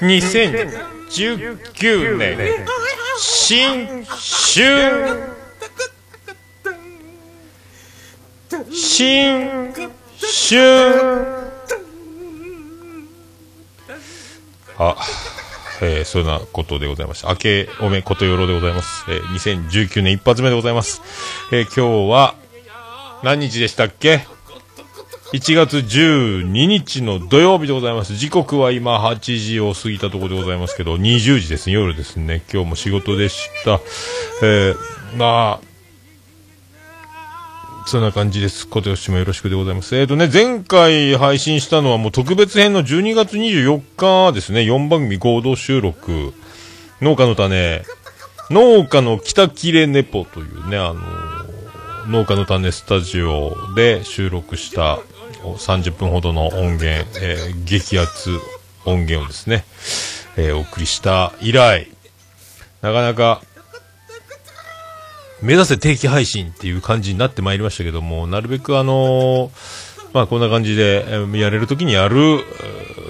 2019年新春新春あ、えー、そんなことでございました。明けおめことよろでございます。えー、2019年一発目でございます。えー、今日は、何日でしたっけ？?1 月12日の土曜日でございます。時刻は今8時を過ぎたところでございますけど、20時ですね、夜ですね。今日も仕事でした。えー、まあ、そんな感じです。今年もよろしくでございます。えっ、ー、とね、前回配信したのはもう特別編の12月24日ですね、4番組合同収録、農家の種、農家の北切れネポというね、あのー、農家の種スタジオで収録した30分ほどの音源、えー、激アツ音源をですね、えー、お送りした以来、なかなか目指せ定期配信っていう感じになってまいりましたけども、なるべくあのー、まあこんな感じで、えー、やれるときにやる、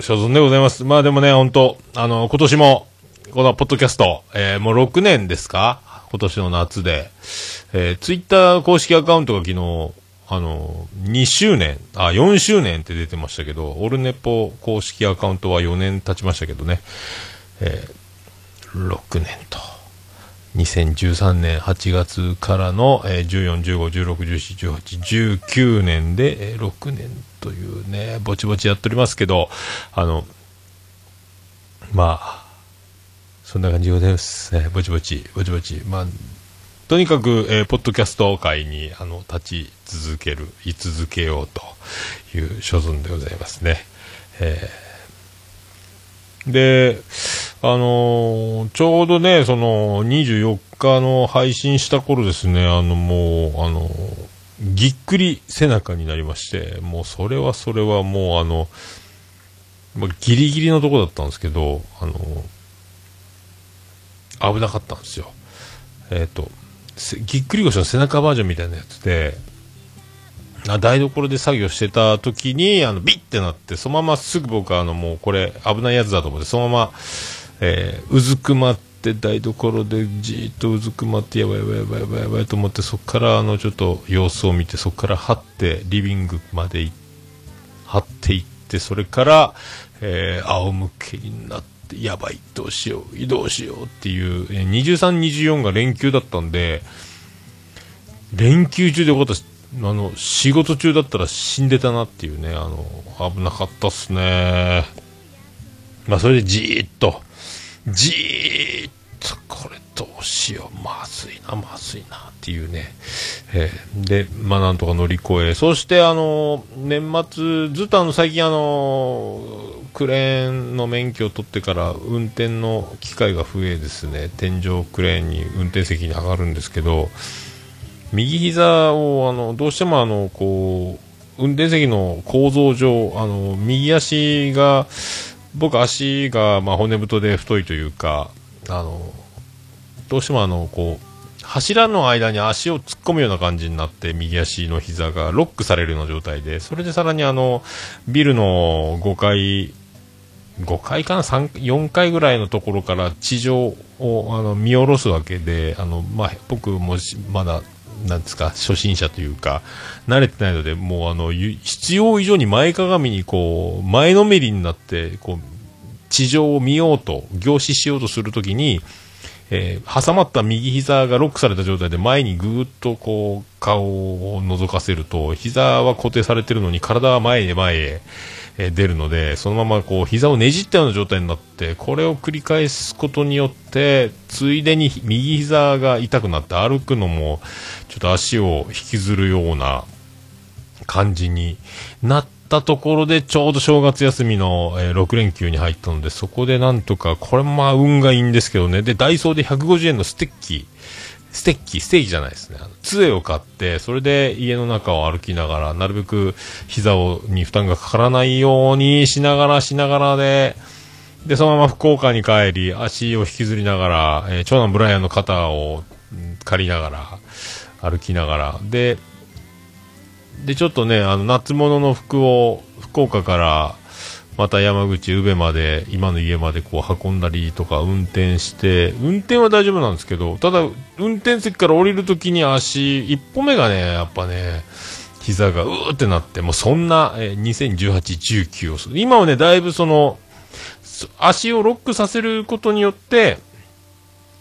所存でございます。まあでもね、本当あの、今年も、このポッドキャスト、えー、もう6年ですか？今年の夏で。えー、ツイッター公式アカウントが昨日、あの、2周年、あ、4周年って出てましたけど、オルネポ公式アカウントは4年経ちましたけどね、えー、6年と。2013年8月からの、えー、14、15、16、17、18、19年で、えー、6年というね、ぼちぼちやっておりますけど、あの、まあ、そんな感じでございます。ね、ぼちぼち、ぼちぼち。まあ、とにかく、えー、ポッドキャスト界に、あの、立ち続ける、居続けようという所存でございますね。えー、で、あのー、ちょうどね、その、24日の配信した頃ですね、あの、もう、あの、ぎっくり背中になりまして、もうそれはそれはもうあの、まあ、ギリギリのとこだったんですけど、あの、危なかったんですよ。えっ、と、ぎっくり腰の背中バージョンみたいなやつで、あ台所で作業してた時に、あの、ビッてなって、そのまますぐ僕はあの、もうこれ危ないやつだと思って、そのまま、えー、うずくまって台所でじっとうずくまってやばいやばいやばいやばいやばいと思ってそこからあのちょっと様子を見てそこから張ってリビングまで張っていってそれから、えー、仰向けになってやばいどうしよう移動しようっていう、23、24が連休だったんで連休中でよかったあの仕事中だったら死んでたなっていうねあの危なかったっすね。まあそれでじーっとじーっとこれどうしよう。まずいなまずいなっていうね、えー、でまあなんとか乗り越えそしてあの年末ずっとあの最近あのクレーンの免許を取ってから運転の機会が増えですね。天井クレーンに運転席に上がるんですけど右膝をあのどうしてもあのこう運転席の構造上あの右足が僕足がまあ骨太で太いというかあのどうしてもあのこう柱の間に足を突っ込むような感じになって右足の膝がロックされるような状態でそれでさらにあのビルの5階5階かな4階ぐらいのところから地上をあの見下ろすわけであの、まあ、僕もまだなんですか初心者というか慣れてないのでもうあの必要以上に前かがみにこう前のめりになってこう地上を見ようと凝視しようとするときに、えー、挟まった右膝がロックされた状態で前にぐーっとこう顔を覗かせると膝は固定されてるのに体は前へ前へ、え、出るのでそのままこう膝をねじったような状態になってこれを繰り返すことによってついでに右膝が痛くなって歩くのもちょっと足を引きずるような感じになってたところでちょうど正月休みの、えー、6連休に入ったのでそこでなんとかこれまあ運がいいんですけどね。でダイソーで150円のステッキステッキステーキじゃないですね。杖を買ってそれで家の中を歩きながらなるべく膝をに負担がかからないようにしながらしながらででそのまま福岡に帰り足を引きずりながら、えー、長男ブライアンの肩を借りながら歩きながら。でで、ちょっとね、あの、夏物の服を、福岡から、また山口、宇部まで、今の家までこう運んだりとか運転して、運転は大丈夫なんですけど、ただ、運転席から降りるときに足、一歩目がね、やっぱね、膝がうーってなって、もうそんな、え2018、19を。今はね、だいぶその、足をロックさせることによって、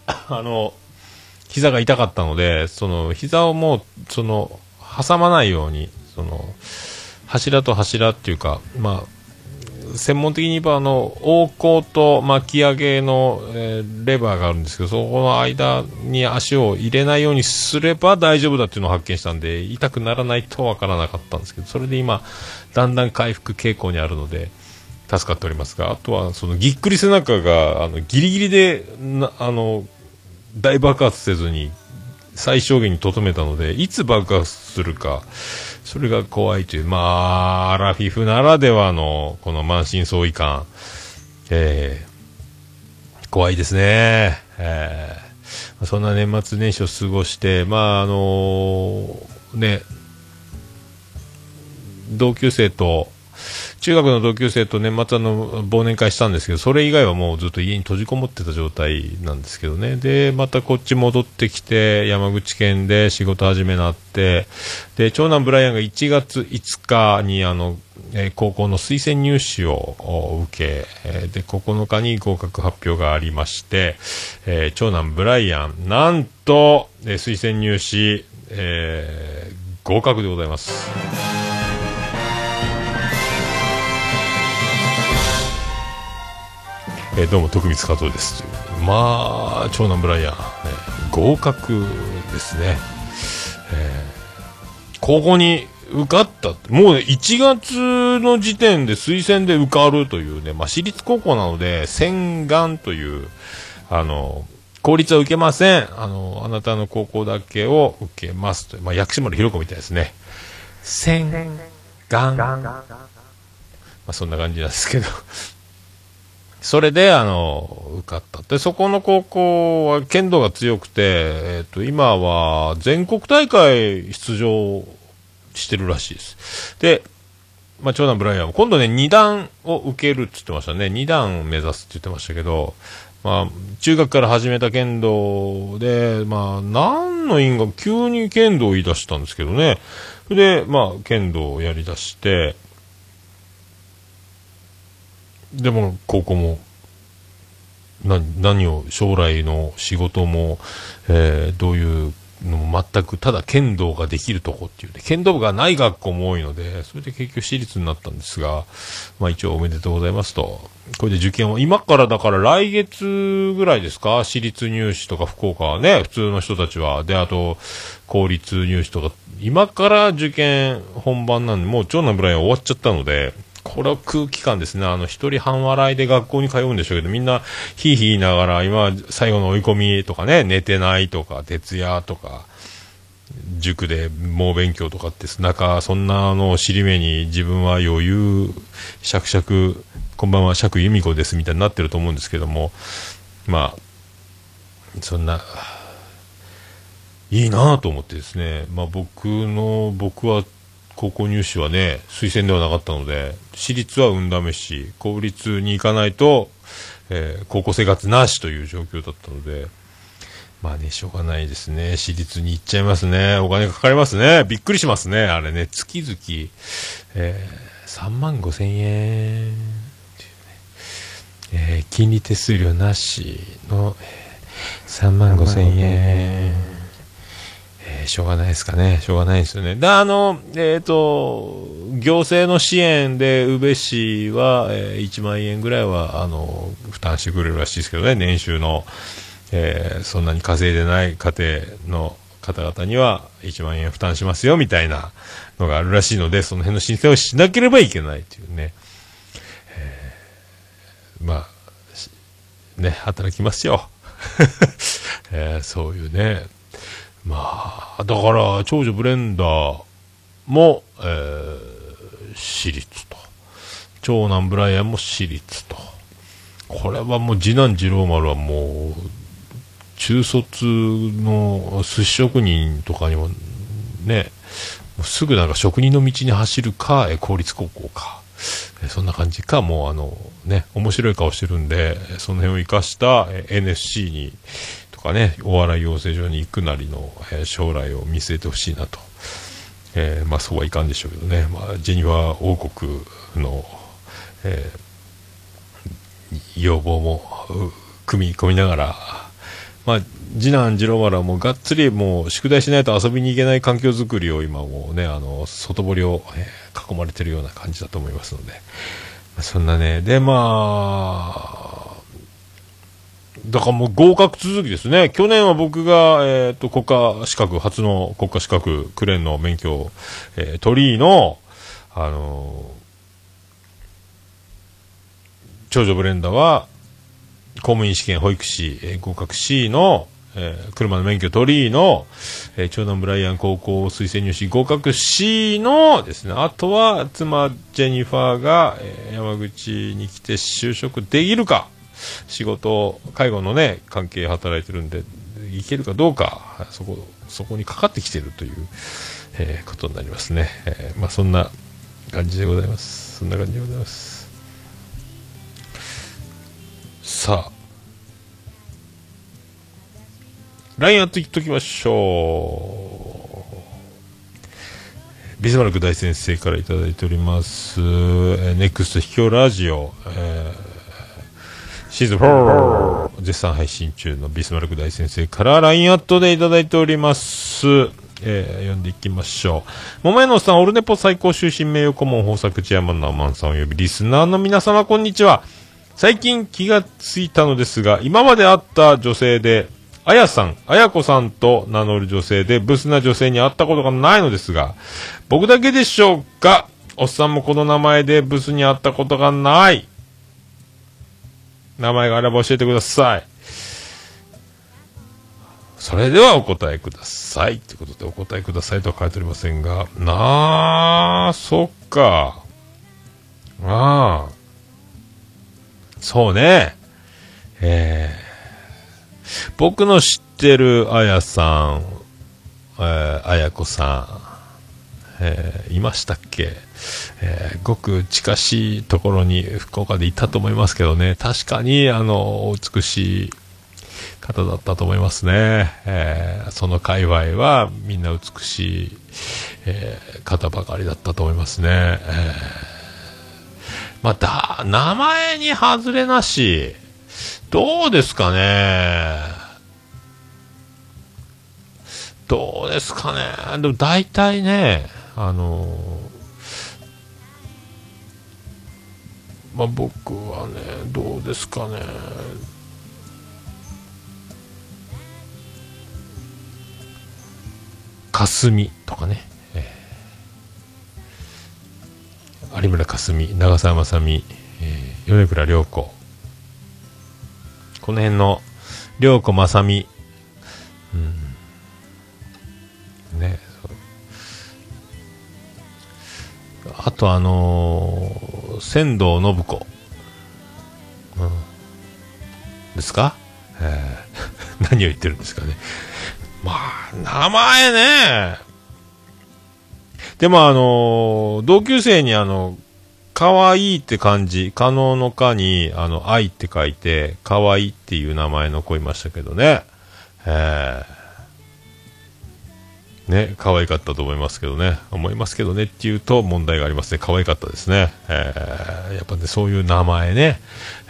あの、膝が痛かったので、その、膝をもう、その、挟まないように、その、柱と柱っていうか、まあ、専門的に言えば、あの、横行と巻き上げの、えーレバーがあるんですけど、そこの間に足を入れないようにすれば大丈夫だっていうのを発見したんで、痛くならないとわからなかったんですけど、それで今、だんだん回復傾向にあるので、助かっておりますが、あとは、その、ぎっくり背中が、あの、ギリギリで、なあの、大爆発せずに最小限にとどめたので、いつ爆発するか、それが怖いという、まあ、アラフィフならではの、この満身創痍感、えー、怖いですね。えー、そんな年末年始を過ごして、まあ、あのね、同級生と、中学の同級生と年末の忘年会したんですけど、それ以外はもうずっと家に閉じこもってた状態なんですけどね。で、またこっち戻ってきて、山口県で仕事始めなって、で、長男ブライアンが1月5日にあの、え高校の推薦入試を受け、えで、9日に合格発表がありまして、えー長男ブライアン、なんと、え推薦入試、えー合格でございます。えーどうも徳光和夫です。まあ長男ブライアン、えー合格ですね、えー高校に受かった。もうね1月の時点で推薦で受かるというね、まあ、私立高校なので洗顔というあの公立は受けません。あのあなたの高校だけを受けますと、まあ、薬師丸ひろ子みたいですね。洗顔まあ、そんな感じなんですけど。それで、あの、受かった。で、そこの高校は剣道が強くて、えっ、と、今は全国大会出場してるらしいです。で、まあ、長男ブライアンも今度ね、2段を受けるって言ってましたね。2段を目指すって言ってましたけど、まあ、中学から始めた剣道で、まあ、何の因果、急に剣道を言い出したんですけどね。それで、まあ、剣道をやり出して、でも高校もな何を将来の仕事も、えーどういうのも全くただ剣道ができるとこっていうね剣道部がない学校も多いのでそれで結局私立になったんですが、まあ、一応おめでとうございますと。これで受験を今からだから来月ぐらいですか？私立入試とか福岡はね普通の人たちは。であと公立入試とか今から受験本番なんでもう長男ブライン終わっちゃったのでこれは空気感ですね。あの、一人半笑いで学校に通うんでしょうけど、みんな、ひいひいながら、今、最後の追い込みとかね、寝てないとか、徹夜とか、塾で猛勉強とかって、なんか、そんなのを尻目に自分は余裕、しゃくしゃく、こんばんは、釈由美子ですみたいになってると思うんですけども、まあ、そんな、いいなぁと思ってですね、まあ僕の、僕は高校入試はね、推薦ではなかったので、私立は運試し、公立に行かないと、えー高校生活なしという状況だったので、まあね、しょうがないですね。私立に行っちゃいますね。お金かかりますね。びっくりしますね。あれね、月々、えー3万5千円、えー金利手数料なしの、えー3万5千円。えーしょうがないですかね。しょうがないですよね。で、あの、えっ、と、行政の支援で、宇部市は、えー1万円ぐらいは、あの、負担してくれるらしいですけどね、年収の、えーそんなに稼いでない家庭の方々には1万円負担しますよ、みたいなのがあるらしいので、その辺の申請をしなければいけないというね。えーまあ、ね、働きますよ。えーそういうね。まあ、だから、長女ブレンダーも、えー私立と。長男ブライアンも私立と。これはもう次男次郎丸はもう、中卒の寿司職人とかにもね、うすぐなんか職人の道に走るか、公立高校か、そんな感じか、もうあの、ね、面白い顔してるんで、その辺を生かした、NSC に、とかね、お笑い養成所に行くなりの、えー将来を見据えてほしいなと。えーまあそうはいかんでしょうけどね、まあ、ジェニファー王国の、えー要望も組み込みながら、まあ、次男次郎丸はもうがっつりもう宿題しないと遊びに行けない環境づくりを今もうね、あの、外堀を、えー囲まれてるような感じだと思いますので、そんなね、で、まあ、だからもう合格続きですね。去年は僕が、えっ、と、国家資格、初の国家資格、クレーンの免許、えー、取りの、あのー長女ブレンダは、公務員試験保育士、えー合格 C の、えー車の免許取りの、えー長男ブライアン高校推薦入試合格 C のですね、あとは妻ジェニファーが、えー山口に来て就職できるか、仕事、介護のね、関係働いてるんで、いけるかどうか、そこ、そこにかかってきてるという、えーことになりますね。えーまあそんな感じでございます。そんな感じでございます。さあ。LINE やっていっときましょう。ビスマルク大先生からいただいております。えー、ネクスト秘境ラジオ、えーシーズン4絶賛配信中のビスマルク大先生から LINE アットでいただいております。えー読んでいきましょう。桃屋のおっさん、オルネポ最高終身名誉顧問豊作チェアマンのアマンさんおよびリスナーの皆様、こんにちは。最近気がついたのですが、今まで会った女性で、あやさん、あやこさんと名乗る女性で、ブスな女性に会ったことがないのですが、僕だけでしょうか？おっさんもこの名前でブスに会ったことがない。名前があれば教えてください。それではお答えください。ということでお答えくださいとは書いておりませんが、なあ、そっか。ああ。そうね。えー、僕の知ってるあやさん、え、あやこさん、えーいましたっけ、えーごく近しいところに福岡でいたと思いますけどね、確かに、あの、美しい方だったと思いますね。えーその界隈はみんな美しい、え方ばかりだったと思いますね。えまあ、だ、名前に外れなし、どうですかね？どうですかね？でも大体ね、あのまあ、僕はね、どうですかね。霞とかね。有村架純、長澤まさみ、えー米倉涼子。この辺の、涼子まさみ。うん。あとあのー仙道信子。うん。ですか？えー 何を言ってるんですかね。まあ、名前ね。でもあのー同級生にあの、可愛いって漢字、可能の可に、あの、愛って書いて、可愛いっていう名前の子いましたけどね。えーね、可愛かったと思いますけどね。思いますけどねって言うと問題がありますね。可愛かったですね。えーやっぱね、そういう名前ね。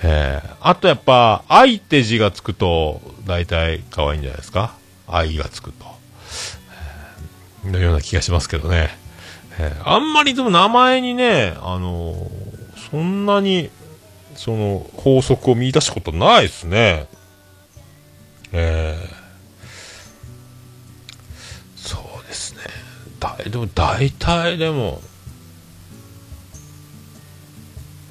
えーあとやっぱ、愛って字がつくと、大体可愛いんじゃないですか？愛がつくと。えーのような気がしますけどね。えーあんまりでも名前にね、あのーそんなに、その、法則を見出したことないですね。えでも大体でも、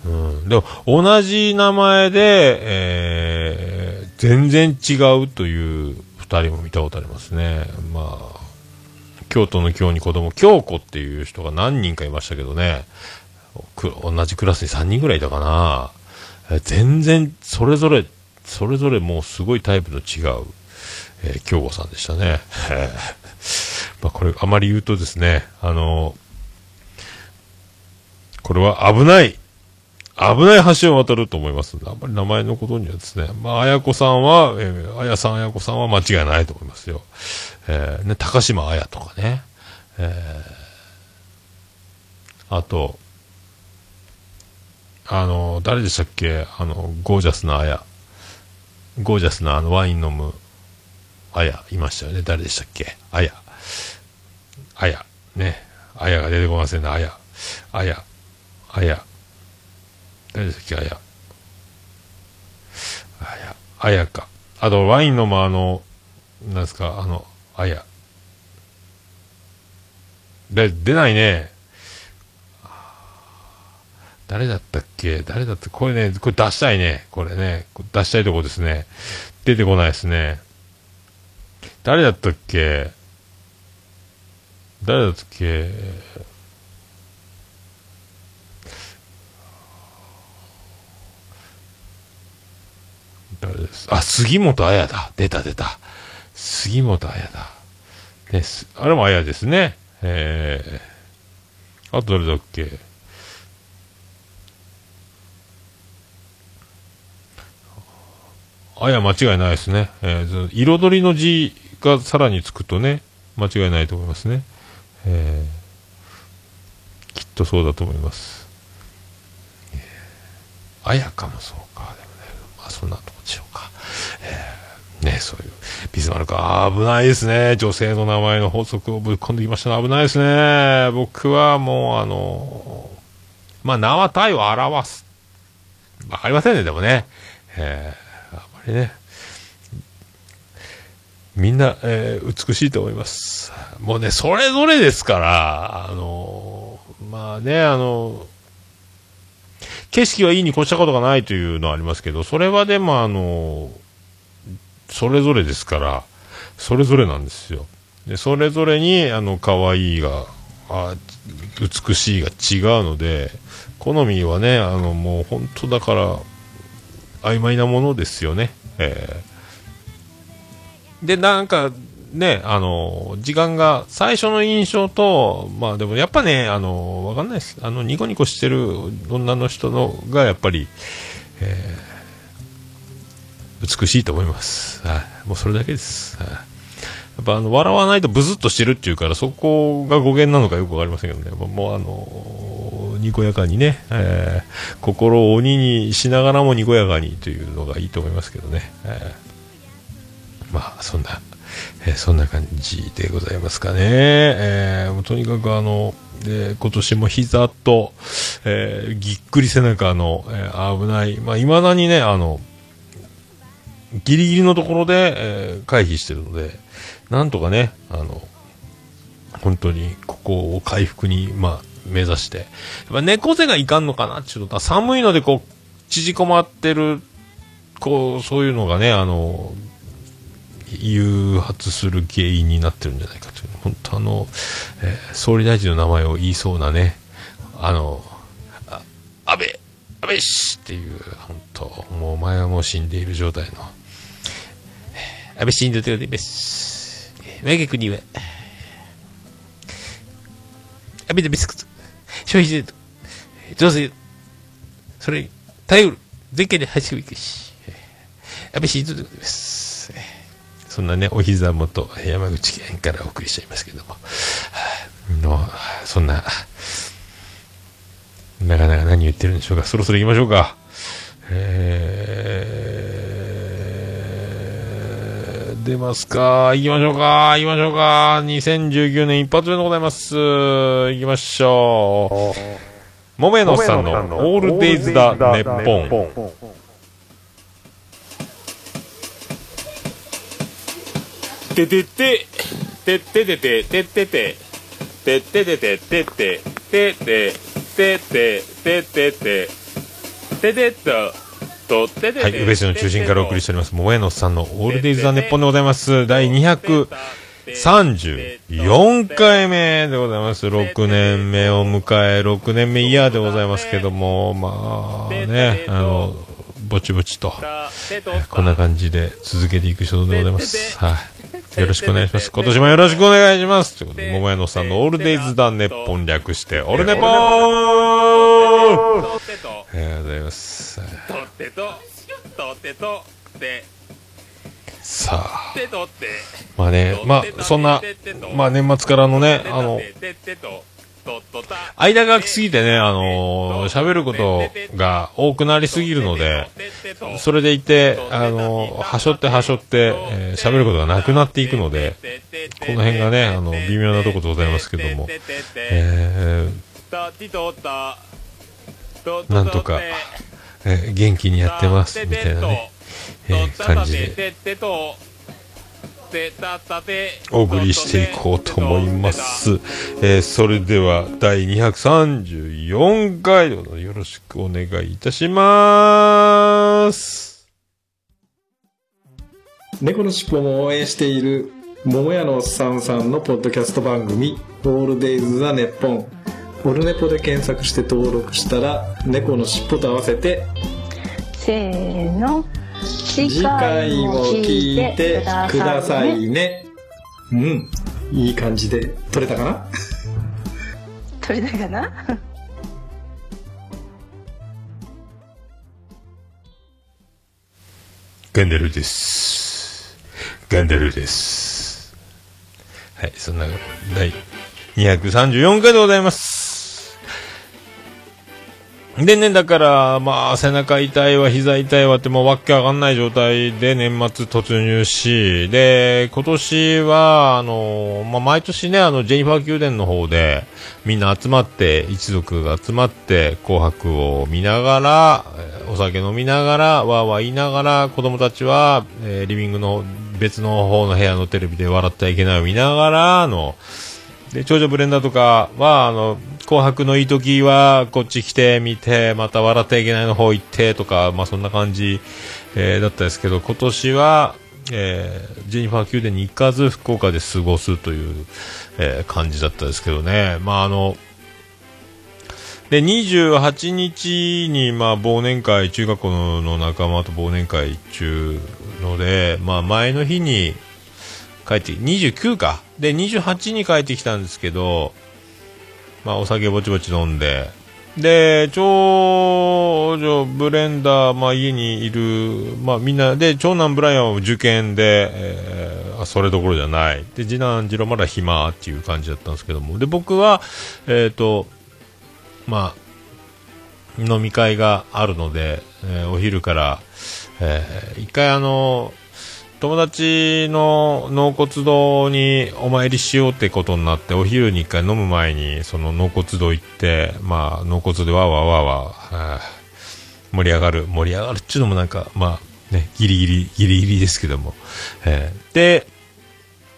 うん、でも同じ名前で、えー全然違うという二人も見たことありますね。まあ、京都の京に子供、京子っていう人が何人かいましたけどね、同じクラスに3人ぐらいいたかな。え全然、それぞれ、それぞれもうすごいタイプの違う、えー京子さんでしたね。まあ、これ、あまり言うとですね、あの、これは危ない、危ない橋を渡ると思いますので、あんまり名前のことにはですね、まあ、綾子さんは、えー、綾さん、綾子さんは間違いないと思いますよ。えー、ね、高島綾とかね、えー、あと、あの、誰でしたっけ？あの、ゴージャスな綾。ゴージャスなあのワイン飲む、あや、いましたよね。誰でしたっけ？あや。あや。ね。あやが出てこませんね。あや。あや。あや。誰でしたっけ？あや。あや。あやか。あと、ワイン飲むあの、なんですか、あの、あや。で、出ないね。誰だったっけ？誰だった？これね、これ出したいね。これね。出したいとこですね。出てこないですね。誰だったっけ？誰だっけ誰ですあ、杉本彩だ。出た出た。杉本彩だ。ね、あれも彩ですね。えー、あと誰だっけあや間違いないですね。えー、彩りの字がさらにつくとね、間違いないと思いますね。えー、きっとそうだと思います。あやかもそうか。でもね、まあそんなとこでしょうか。えー、ね、そういう、ビスマルク、危ないですね。女性の名前の法則をぶっ込んできましたね。危ないですね。僕はもう、あの、まあ、名は体を表す。わかりませんね、でもね。えーね、みんな、えー、美しいと思います。もうね、それぞれですから、あのー、まあね、あの景色はいいに越したことがないというのはありますけど、それはでもあのそれぞれですから、それぞれなんですよ。で、それぞれに、あの、可愛いが、あ美しいが違うので、好みはね、あの、もう本当だから、曖昧なものですよね。えー、で、なんか、ね、あの、時間が、最初の印象と、まあでもやっぱね、あの、わかんないです。あの、ニコニコしてる女の人のが、やっぱり、えー、美しいと思います。はい。もうそれだけです。はい。やっぱあの、笑わないとブズッとしてるっていうから、そこが語源なのかよくわかりませんけどね。もうあの、にこやかにね、えー、心を鬼にしながらもにこやかにというのがいいと思いますけどね。えー、まあ、そんな、えー、そんな感じでございますかね。えー、とにかくあの、で、今年も膝と、えー、ぎっくり背中の、えー、危ない、まあ、未だにね、あの、ギリギリのところで、えー、回避してるので、なんとかね、あの、本当にここを回復に、まあ、目指して。やっぱ猫背がいかんのかなちょっと寒いのでこう、縮こまってる、こう、そういうのがね、あの、誘発する原因になってるんじゃないかという。本当あの、えー、総理大臣の名前を言いそうなね、あの、あ安倍、安倍氏っていう、本当もうお前はもう死んでいる状態の、安倍死んでるでです。我が国は、安倍のビスクト、消費税と、増税、それに頼る、全県で走るべきし、安倍晋三でございます。そんなね、お膝元、山口県からお送りしちゃいますけども、のそんな、なかなか何言ってるんでしょうか。そろそろ行きましょうか。えー、出ますか。行きましょうか。行きましょうか。2019年一発目でございます。行きましょう。もめのさんのオールデイズだ、ネッポン。ててて、てててて、ててて、てててて、てて、てて、てて、ててて、ててと、はい、宇部市の中心からお送りしております、桃江のさんのオールデイズ・ザ・ネッポンでございます。第234回目でございます。6年目を迎え、6年目イヤーでございますけども、まあね、あの、ぼちぼちと、こんな感じで続けていく所存でございます。はい、よろしくお願いします。今年もよろしくお願いします。ということで、桃屋のさんのオールデイズだネッポン略して、オルネポーありがとうございます。とってととってとってさあ、まあね、まあ、そんな、まあ年末からのね、あの、間が空きすぎてね、あのー喋ることが多くなりすぎるので、それでいて、あのーはしょってはしょって、えー喋ることがなくなっていくので、この辺がね、あの、微妙なところでございますけども、えー、なんとか、えー元気にやってます、みたいなね、えー感じで、お送りしていこうと思います。えーそれでは、第234回よろしくお願いいたします。猫のしっぽも応援している桃屋のおっさんさんのポッドキャスト番組「オールデイズ・ザ・ネッポン」オルネポで検索して登録したら猫のしっぽと合わせてせーの次次回も聞いてくださいねねうんいい感じで撮れたかな？取れたかな？ガンダルです。ガンダルです。はい、そんな、第234回でございます。でね、だから、まあ、背中痛いわ、膝痛いわって、もうわけわかんない状態で年末突入し、で、今年は、あの、まあ、毎年ね、あの、ジェニファー宮殿の方で、みんな集まって、一族が集まって、紅白を見ながら、お酒飲みながら、わーわー言いながら、子供たちは、えーリビングの別の方の部屋のテレビで笑ってはいけないを見ながらの、で、長女ブレンダーとかは、あの、紅白のいい時は、こっち来て、見て、また笑っていけないの方行って、とか、まあそんな感じ、えーだったですけど、今年は、えージェニファー宮殿に行かず、福岡で過ごすという、えー感じだったですけどね。まああの、で、28日に、まあ、忘年会、中学校の仲間と忘年会中ので、まあ、前の日に帰って、29か。で、28に帰ってきたんですけど、まあ、お酒ぼちぼち飲んで、で、長女、ブレンダー、まあ、家にいる、まあ、みんな、で、長男ブライアンは受験で、えーそれどころじゃない。で、次男、次郎まだ暇っていう感じだったんですけども、で、僕は、えっ、と、まあ、飲み会があるので、えーお昼から、えー一回あの、友達の納骨堂にお参りしようってことになって、お昼に一回飲む前に、その納骨堂行って、まあ、納骨でわーわーわーわー盛り上がる、盛り上がるっていうのもなんか、まあ、ね、ギリギリ、ギリギリですけども、えーで、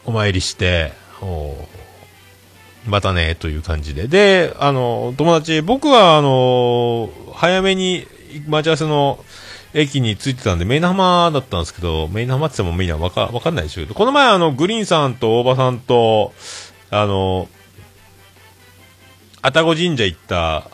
お参りして、おまたね、という感じで。で、あの、友達、僕は、あの、早めに待ち合わせの駅に着いてたんで、メイナ浜だったんですけど、メイナ浜って言ってもみんなわか、わかんないでしょうけど、この前、あの、グリーンさんと大場さんと、あの、愛宕神社行った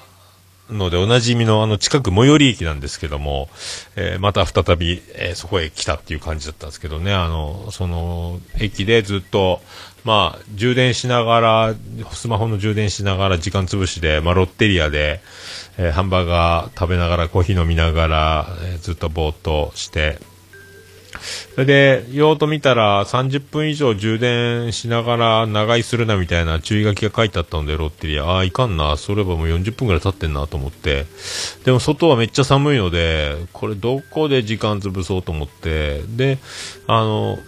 ので、おなじみの、あの、近く最寄り駅なんですけども、えーまた再び、えーそこへ来たっていう感じだったんですけどね、あの、その、駅でずっと、まあ、充電しながら、スマホの充電しながら時間潰しで、まあ、ロッテリアで、えーハンバーガー食べながら、コーヒー飲みながら、えーずっとぼーっとして、それで、用途見たら30分以上充電しながら長居するなみたいな注意書きが書いてあったので、ロッテリア、ああ、いかんな、それはもう40分ぐらい経ってんなと思って、でも外はめっちゃ寒いので、これどこで時間潰そうと思って、で、あの、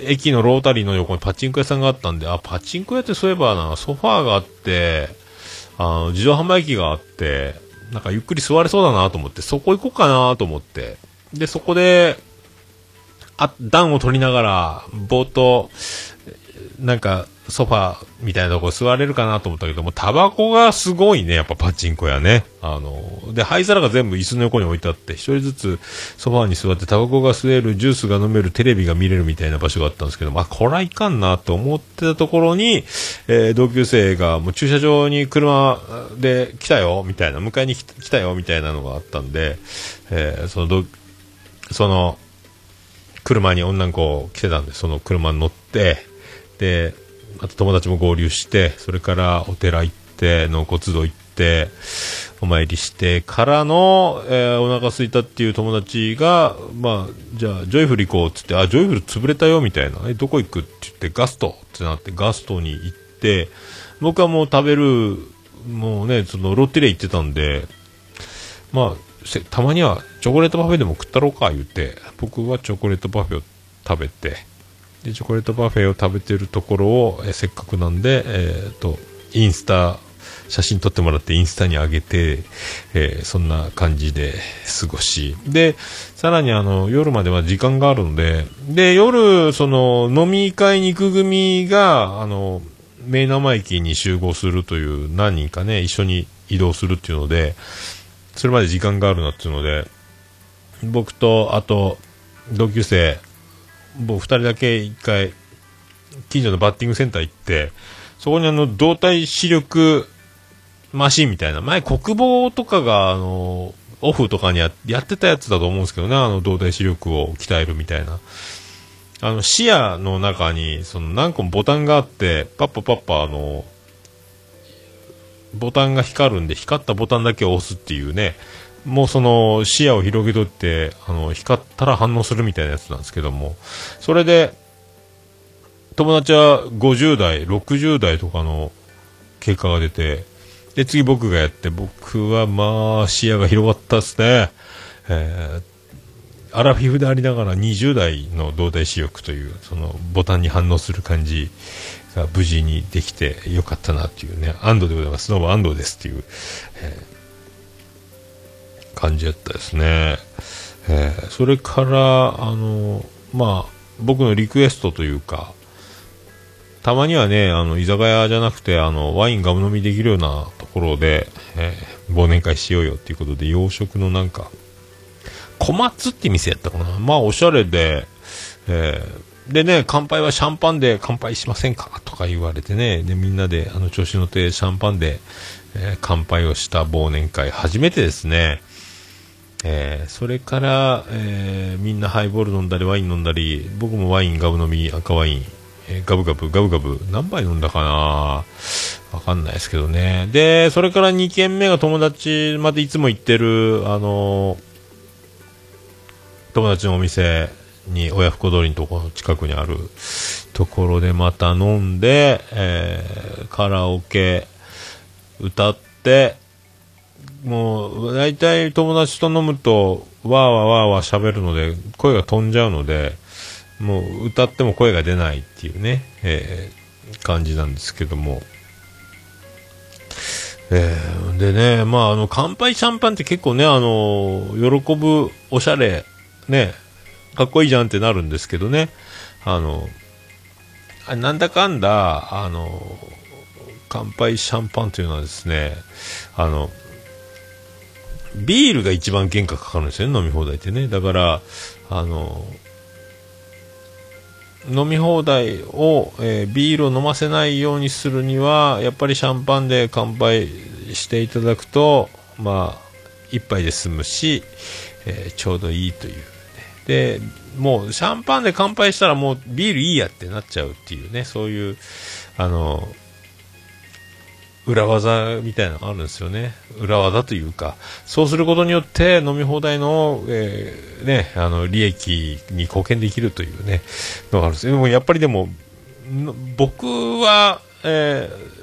駅のロータリーの横にパチンコ屋さんがあったんで、あ、パチンコ屋ってそういえばな、ソファーがあって、あの、自動販売機があって、なんかゆっくり座れそうだなと思って、そこ行こうかなと思って、で、そこで、あ、暖を取りながら、ぼーっと、なんか、ソファーみたいなとこ座れるかなと思ったけども、タバコがすごいね、やっぱパチンコやね。あの、で、灰皿が全部椅子の横に置いてあって、一人ずつソファーに座ってタバコが吸える、ジュースが飲める、テレビが見れるみたいな場所があったんですけど、まあ、こらいかんなと思ってたところに、えー同級生がもう駐車場に車で来たよ、みたいな、迎えに来たよ、みたいなのがあったんで、えーそのど、その、車に女の子来てたんで、その車に乗って、で、あと友達も合流して、それからお寺行って、納骨堂行って、お参りしてからの、えーお腹空いたっていう友達が、まあ、じゃあ、ジョイフル行こうっつって、あ、ジョイフル潰れたよ、みたいな。え、どこ行くって言って、ガストってなって、ガストに行って、僕はもう食べる、もうね、その、ロッテリア行ってたんで、まあ、たまにはチョコレートパフェでも食ったろうか言って、僕はチョコレートパフェを食べて、で、チョコレートパフェを食べてるところを、えせっかくなんで、えっ、と、インスタ、写真撮ってもらってインスタに上げて、えーそんな感じで過ごし。で、さらにあの、夜までは時間があるので、で、夜、その、飲み会に行く組が、あの、名生駅に集合するという何人かね、一緒に移動するっていうので、それまで時間があるなっていうので、僕と、あと、同級生、僕二人だけ一回、近所のバッティングセンター行って、そこにあの、動体視力マシンみたいな、前国防とかが、あの、オフとかにややってたやつだと思うんですけどね、あの、動体視力を鍛えるみたいな。あの、視野の中に、その何個もボタンがあって、パッパパッパ、あの、ボタンが光るんで、光ったボタンだけを押すっていうね、もうその視野を広げとって、あの、光ったら反応するみたいなやつなんですけども、それで、友達は50代、60代とかの結果が出て、で、次僕がやって、僕はまあ、視野が広がったですね。えーアラフィフでありながら20代の動体視力という、そのボタンに反応する感じが無事にできてよかったなっていうね、安藤でございます。どうも安藤ですっていう、えー感じやったですね。えーそれから、あの、まあ、僕のリクエストというか、たまにはね、あの、居酒屋じゃなくて、あの、ワインガム飲みできるようなところで、えー忘年会しようよっていうことで、洋食のなんか、小松って店やったかな。まあ、おしゃれで、えーでね、乾杯はシャンパンで乾杯しませんかとか言われてね、で、みんなで、あの、調子乗ってシャンパンで、えー乾杯をした忘年会、初めてですね。えーそれから、えーみんなハイボール飲んだり、ワイン飲んだり、僕もワインガブ飲み、赤ワイン、えーガブガブ、ガブガブ、何杯飲んだかな？わかんないですけどね。で、それから2軒目が友達までいつも行ってる、あの友達のお店に親不孝通りのところ近くにあるところでまた飲んで、えーカラオケ歌ってもう大体友達と飲むとわーわーわーわー喋るので声が飛んじゃうのでもう歌っても声が出ないっていうね、えー感じなんですけども。えーでね、まあ、あの、乾杯シャンパンって結構ね、あの、喜ぶ、おしゃれ、ね、かっこいいじゃんってなるんですけどね、あの、あなんだかんだ、あの、乾杯シャンパンというのはですね、あの、ビールが一番原価かかるんですよね、飲み放題ってね。だから、あの、飲み放題を、えービールを飲ませないようにするには、やっぱりシャンパンで乾杯していただくと、まあ、一杯で済むし、えーちょうどいいという、ね。で、もうシャンパンで乾杯したらもうビールいいやってなっちゃうっていうね、そういう、あの、裏技みたいなのがあるんですよね。裏技というか、そうすることによって飲み放題の、えーね、あの、利益に貢献できるというね、のがあるんですよ。でもやっぱりでも、僕は、えー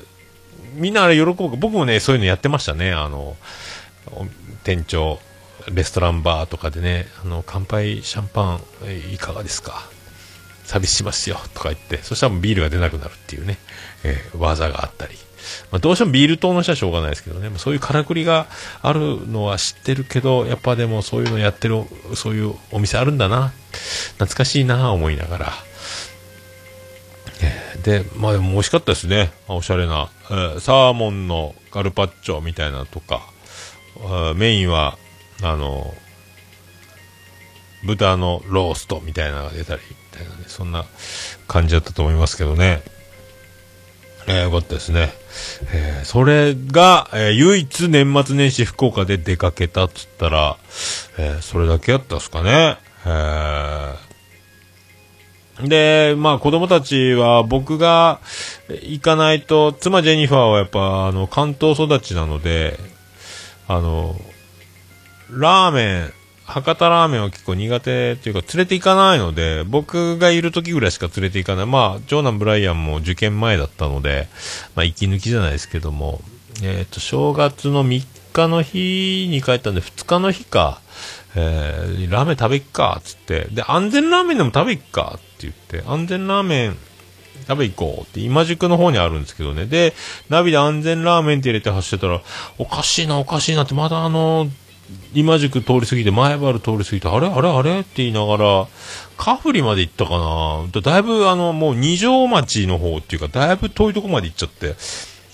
みんなあれ喜ぶ、僕もね、そういうのやってましたね。あの、店長、レストランバーとかでね、あの、乾杯シャンパン、えーいかがですか？サービスしますよとか言って、そしたらビールが出なくなるっていうね、えー技があったり。まあ、どうしてもビール党の人はしょうがないですけどね、まあそういうからくりがあるのは知ってるけど、やっぱでもそういうのやってる、そういうお店あるんだな、懐かしいな思いながら。で、まあでも美味しかったですね。おしゃれな、えーサーモンのガルパッチョみたいなとか、あーメインは、あの、豚のローストみたいなのが出たり、みたいなね、そんな感じだったと思いますけどね。えー、よかったですね。えーそれが、えー唯一年末年始福岡で出かけたっつったら、えーそれだけやったっすかね。えで、まあ子供たちは僕が行かないと、妻ジェニファーはやっぱあの関東育ちなので、あの、ラーメン、博多ラーメンは結構苦手っていうか連れて行かないので、僕がいる時ぐらいしか連れて行かない。まあ、長男ブライアンも受験前だったので、まあ息抜きじゃないですけども、えっ、と、正月の3日の日に帰ったんで、2日の日か、えー、ラーメン食べっか、つって。で、安全ラーメンでも食べっか、って言って、安全ラーメン食べ行こうって今宿の方にあるんですけどね。で、ナビで安全ラーメンって入れて走ってたら、おかしいな、おかしいなって、まだあの、今宿通り過ぎて、前原通り過ぎて、あれあれあれ？って言いながら、カフリまで行ったかなだいぶあの、もう二条町の方っていうか、だいぶ遠いとこまで行っちゃって、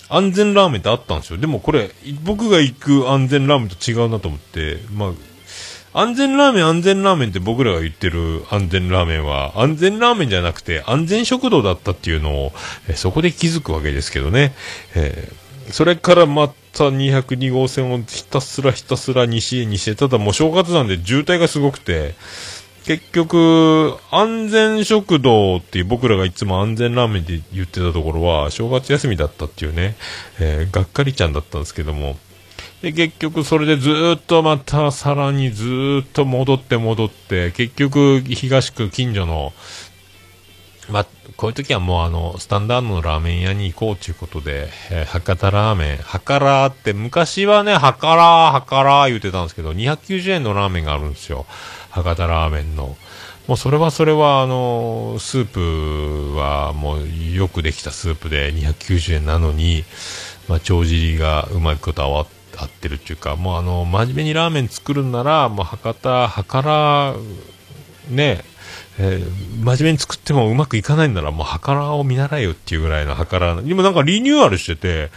安全ラーメンってあったんですよ。でもこれ、僕が行く安全ラーメンと違うなと思って、まあ、安全ラーメン、安全ラーメンって僕らが言ってる安全ラーメンは、安全ラーメンじゃなくて安全食堂だったっていうのを、えそこで気づくわけですけどね。えー、それからまた202号線をひたすらひたすら西へ西へ、ただもう正月なんで渋滞がすごくて、結局、安全食堂っていう僕らがいつも安全ラーメンって言ってたところは、正月休みだったっていうね、えー、がっかりちゃんだったんですけども、で、結局それでずっとまたさらにずっと戻って戻って、結局東区近所の、ま、こういう時はもうあの、スタンダードのラーメン屋に行こうということで、えー、博多ラーメン、博多って昔はね、博多、博多言ってたんですけど、290円のラーメンがあるんですよ。博多ラーメンの。もうそれはそれは、あの、スープはもうよくできたスープで290円なのに、まあ、帳尻がうまいこと合ってるっていうか、もうあの、真面目にラーメン作るんなら、もう博多、博多、ね、えー、真面目に作ってもうまくいかないんなら、もう博多を見習えよっていうぐらいの博多、今なんかリニューアルしてて、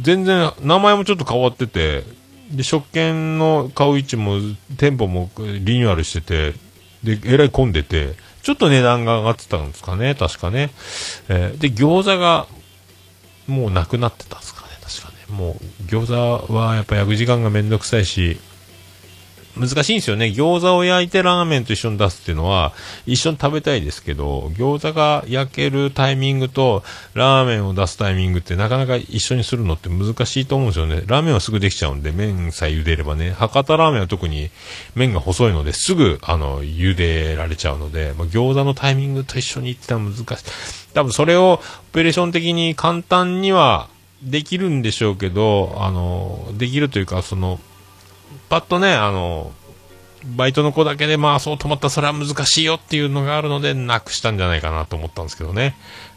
全然名前もちょっと変わってて、で、食券の買う位置も、店舗もリニューアルしてて、で、えらい混んでて、ちょっと値段が上がってたんですかね、確かね。えー、で、餃子が、もうなくなってたんですかね、確かね。もう、餃子はやっぱ焼く時間がめんどくさいし、難しいんですよね。餃子を焼いてラーメンと一緒に出すっていうのは、一緒に食べたいですけど、餃子が焼けるタイミングと、ラーメンを出すタイミングってなかなか一緒にするのって難しいと思うんですよね。ラーメンはすぐできちゃうんで、麺さえ茹でればね、博多ラーメンは特に麺が細いので、すぐ、あの、茹でられちゃうので、まあ、餃子のタイミングと一緒に行ってのは難しい。多分それを、オペレーション的に簡単にはできるんでしょうけど、あの、できるというか、その、パッとね、あの、バイトの子だけでまあそう止まったらそれは難しいよっていうのがあるので、なくしたんじゃないかなと思ったんですけどね。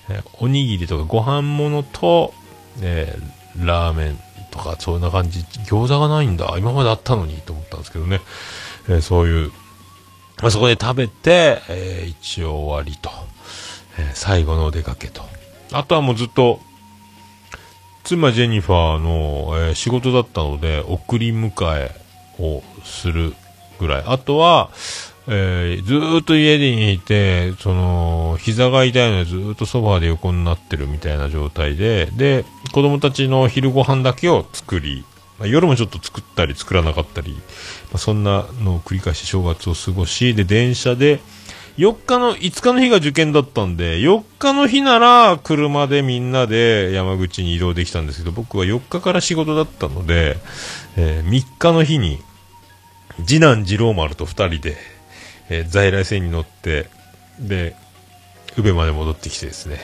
え、おにぎりとかご飯物と、えー、ラーメンとかそんな感じ、餃子がないんだ。今まであったのにと思ったんですけどね。えー、そういう、まあ、そこで食べて、えー、一応終わりと。え最後のお出かけと。あとはもうずっと、妻ジェニファーの、え仕事だったので、送り迎え、をするぐらい。あとは、えー、ずーっと家にいて、その、膝が痛いのでずーっとソファーで横になってるみたいな状態で、で、子供たちの昼ご飯だけを作り、まあ、夜もちょっと作ったり作らなかったり、まあ、そんなのを繰り返して正月を過ごし、で、電車で、4日の、5日の日が受験だったんで、4日の日なら車でみんなで山口に移動できたんですけど、僕は4日から仕事だったので、えー、3日の日に、次男次郎丸と2人で、えー、在来線に乗って、で、宇部まで戻ってきてですね、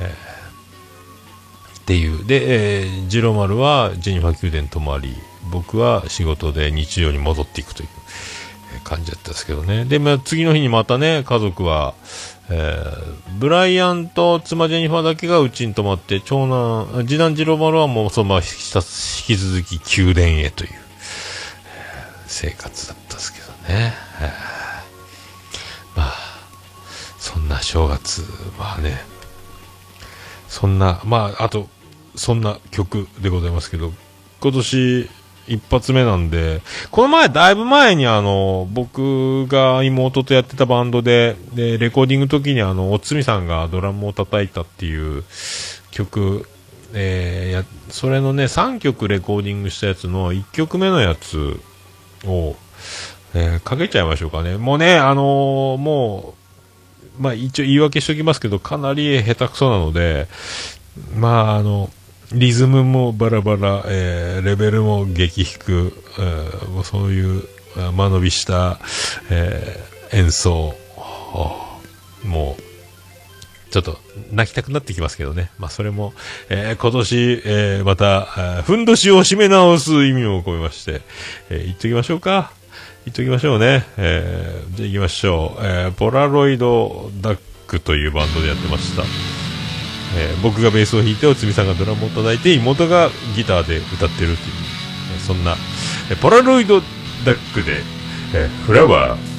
えー、っていう。で、えー、次郎丸はジェニファー宮殿泊まり、僕は仕事で日常に戻っていくという。感じだったんですけどね。で、まあ、次の日にまたね、家族は、えー、ブライアンと妻ジェニファーだけがうちに泊まって、長男、次男次郎丸はもうそのまま引き続き宮殿へという、生活だったですけどね。えー、まあ、そんな正月はね、そんな、まあ、あと、そんな曲でございますけど、今年、一発目なんで、この前、だいぶ前にあの、僕が妹とやってたバンドで、で、レコーディングの時にあの、おつみさんがドラムを叩いたっていう曲、えー、や、それのね、3曲レコーディングしたやつの1曲目のやつを、えー、かけちゃいましょうかね。もうね、あのー、もう、まあ一応言い訳しておきますけど、かなり下手くそなので、まああの、リズムもバラバラ、えーレベルも激低、えーもうそういう間延びした、えー演奏、もう、ちょっと泣きたくなってきますけどね。まあそれも、えー今年、えーまた、ふんどしを締め直す意味を込めまして、えー言っときましょうか。言っときましょうね。えーじゃあ行きましょう。えーポラロイドダックというバンドでやってました。えー僕がベースを弾いて、おつみさんがドラムを叩いて、妹がギターで歌ってるという、そんな、えーポラロイドダックで、えーフラワー。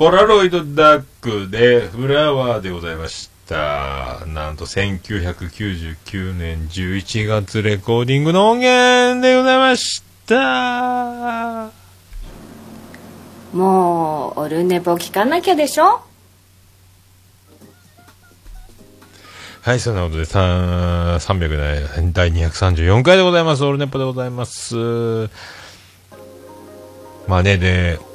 ポラロイドダックでフラワーでございました。なんと1999年11月レコーディングの音源でございました。もうオルネポ聞かなきゃでしょ？はい、そんなことで、さん300ね、第234回でございます。オールネッポでございます。まあね、で、まあ、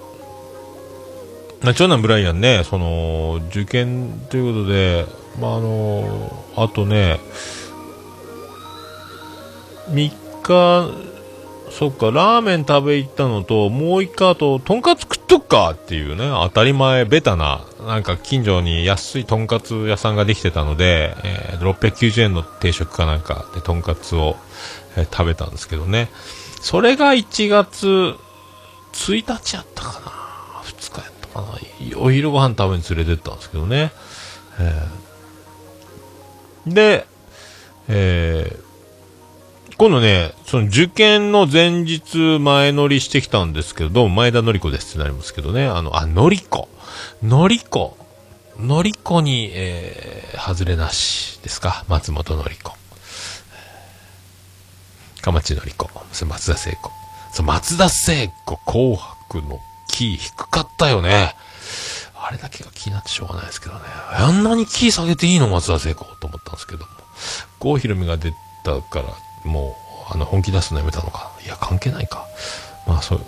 長男ブライアンね、その、受験ということで、まああの、あとね、3日、そっか、ラーメン食べ行ったのと、もう一回あと、とんかつ食っとくかっていうね、当たり前、ベタな、なんか近所に安いとんかつ屋さんができてたので、えー690円の定食かなんかでとんかつを、えー食べたんですけどね。それが1月1日やったかな ?2 日やったかなお昼ご飯食べに連れてったんですけどね。えーで、えー今度ね、その受験の前日前乗りしてきたんですけど、どうも前田のり子ですってなりますけどね。あの、あ、のりこ。のりこ。のりこに、えー、外れなしですか？松本のりこ。かまちのりこ。松田聖子。松田聖子、紅白のキー低かったよね。あれだけが気になってしょうがないですけどね。あんなにキー下げていいの？松田聖子と思ったんですけども。郷ひろみが出たから、もう、あの、本気出すのやめたのか。いや、関係ないか。まあ、そう。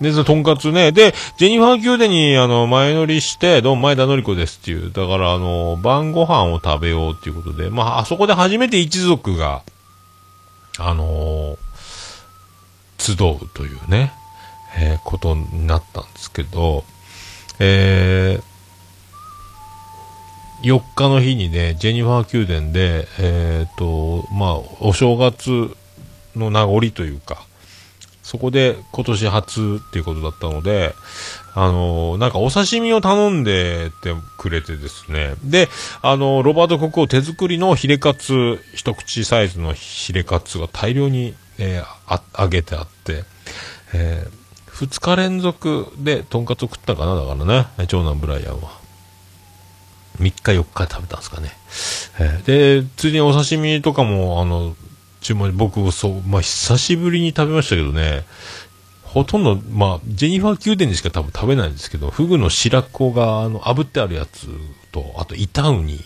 で、そのとんかつね。で、ジェニファー宮殿に、あの、前乗りして、どうも前田のり子ですっていう。だから、あの、晩ご飯を食べようっていうことで、まあ、あそこで初めて一族が、あの集うというね、えーことになったんですけど、えー、4日の日にね、ジェニファー宮殿で、えっ、と、まあ、お正月の名残というか、そこで今年初っていうことだったので、あのなんかお刺身を頼んでってくれてですね。で、あのロバート国王手作りのヒレカツ、一口サイズのヒレカツが大量に、えーあ、揚げてあって、え2日連続でとんかつを食ったかな、だからね、長男ブライアンは。3日4日食べたんですかね。えーで、ついでにお刺身とかも、あの、注文、僕、そう、まあ、久しぶりに食べましたけどね、ほとんど、まあ、ジェニファー宮殿でしか多分食べないんですけど、フグの白子が、あの、炙ってあるやつと、あと、板ウニ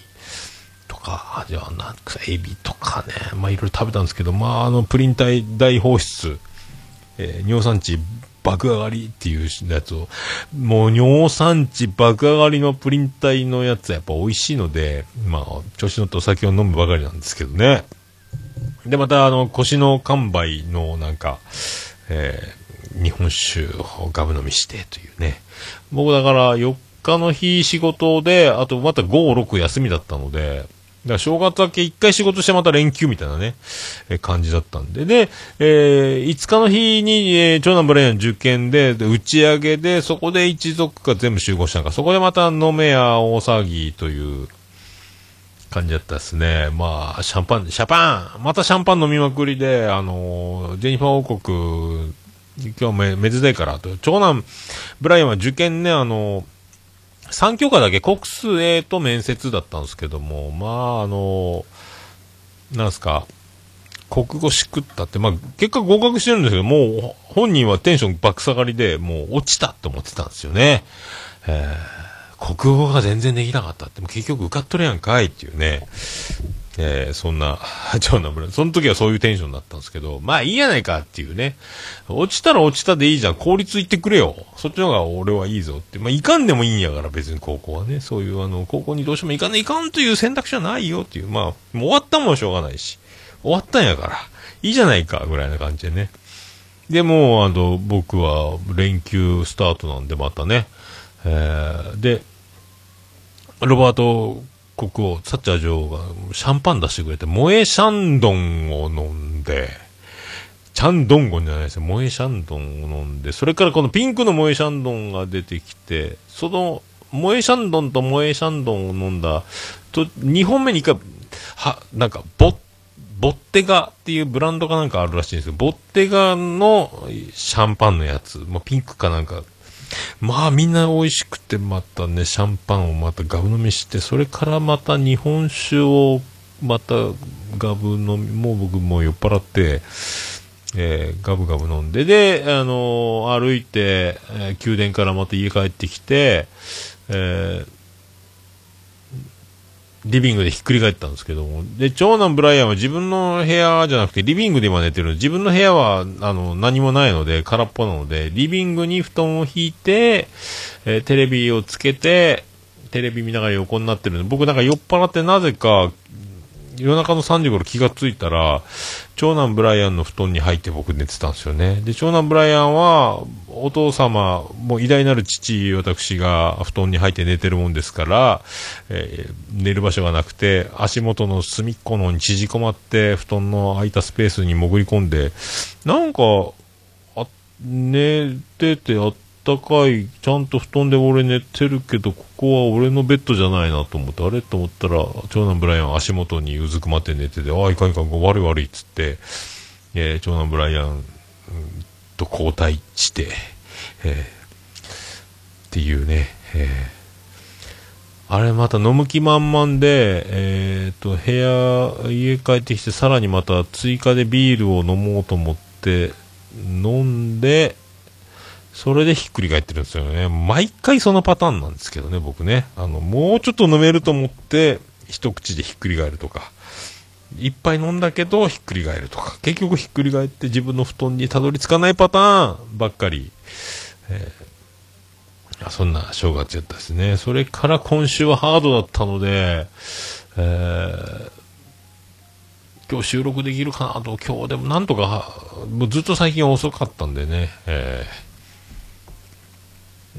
とか、じゃあ、なんか、エビとかね、まあ、いろいろ食べたんですけど、まあ、あの、プリン体大放出、えー尿酸値爆上がりっていうやつを、もう尿酸値爆上がりのプリン体のやつはやっぱ美味しいので、まあ、調子乗ってお酒を飲むばかりなんですけどね。で、また、あの、腰の完売の、なんか、えー日本酒をガブ飲みしてというね。僕だから4日の日仕事で、あとまた5、6休みだったので、から正月明け1回仕事してまた連休みたいなね、えー感じだったんで。で、えー5日の日に、えー長男ブライアン受験で、打ち上げで、そこで一族が全部集合したのか、そこでまた飲めや大騒ぎという、感じだったですね。まあ、シャンパン、シャパンまたシャンパン飲みまくりで、あの、ジェニファー王国、今日め、めでたいからと。長男、ブライアンは受験ね、あの、3教科だけ国数 A と面接だったんですけども、まあ、あの、なんすか、国語しくったって、まあ、結果合格してるんですけど、もう、本人はテンション爆下がりで、もう落ちたって思ってたんですよね。えー国語が全然できなかったって、もう結局受かっとるやんかいっていうね。えーそんな、長男ブライアンその時はそういうテンションだったんですけど、まあいいやないかっていうね。落ちたら落ちたでいいじゃん。効率行ってくれよ。そっちの方が俺はいいぞって。まあいかんでもいいんやから別に高校はね。そういうあの、高校にどうしても行かないかんという選択肢はないよっていう。まあ、もう終わったもんしょうがないし。終わったんやから。いいじゃないか、ぐらいな感じでね。で、もう、あの、僕は連休スタートなんでまたね。えーで、ロバート国王、サッチャー女王がシャンパン出してくれて、萌えシャンドンを飲んで、チャンドンゴンじゃないですよ。萌えシャンドンを飲んで、それからこのピンクの萌えシャンドンが出てきて、その、萌えシャンドンと萌えシャンドンを飲んだ、と、2本目に一回、は、なんか、ボッ、ボッテガっていうブランドがなんかあるらしいんですけど、ボッテガのシャンパンのやつ、まあ、ピンクかなんか、まあみんな美味しくてまたね、シャンパンをまたガブ飲みして、それからまた日本酒をまたガブ飲み、もう僕も酔っ払って、えーガブガブ飲んで、で、あのー歩いて、えー宮殿からまた家帰ってきて、えーリビングでひっくり返ったんですけども、で、長男ブライアンは自分の部屋じゃなくてリビングで今寝てる自分の部屋は、あの、何もないので、空っぽなので、リビングに布団を引いて、えーテレビをつけて、テレビ見ながら横になってるんで、僕なんか酔っ払ってなぜか、夜中の3時頃気がついたら、長男ブライアンの布団に入って僕寝てたんですよね。で、長男ブライアンは、お父様、もう偉大なる父、私が布団に入って寝てるもんですから、えー寝る場所がなくて、足元の隅っこの方に縮こまって、布団の空いたスペースに潜り込んで、なんか、あ、寝ててあたかい、ちゃんと布団で俺寝てるけど、ここは俺のベッドじゃないなと思って、あれ？と思ったら、長男ブライアン足元にうずくまって寝てて、ああ、いかんいかん、悪い悪いっつって、えー長男ブライアンと交代して、えーっていうね、えー。あれまた飲む気満々で、えー、と、部屋、家帰ってきて、さらにまた追加でビールを飲もうと思って、飲んで、それでひっくり返ってるんですよね。毎回そのパターンなんですけどね、僕ね。あの、もうちょっと飲めると思って、一口でひっくり返るとか。一杯飲んだけど、ひっくり返るとか。結局ひっくり返って自分の布団にたどり着かないパターンばっかり。えーそんな正月やったですね。それから今週はハードだったので、えー今日収録できるかなと、今日でもなんとか、もうずっと最近遅かったんでね、えー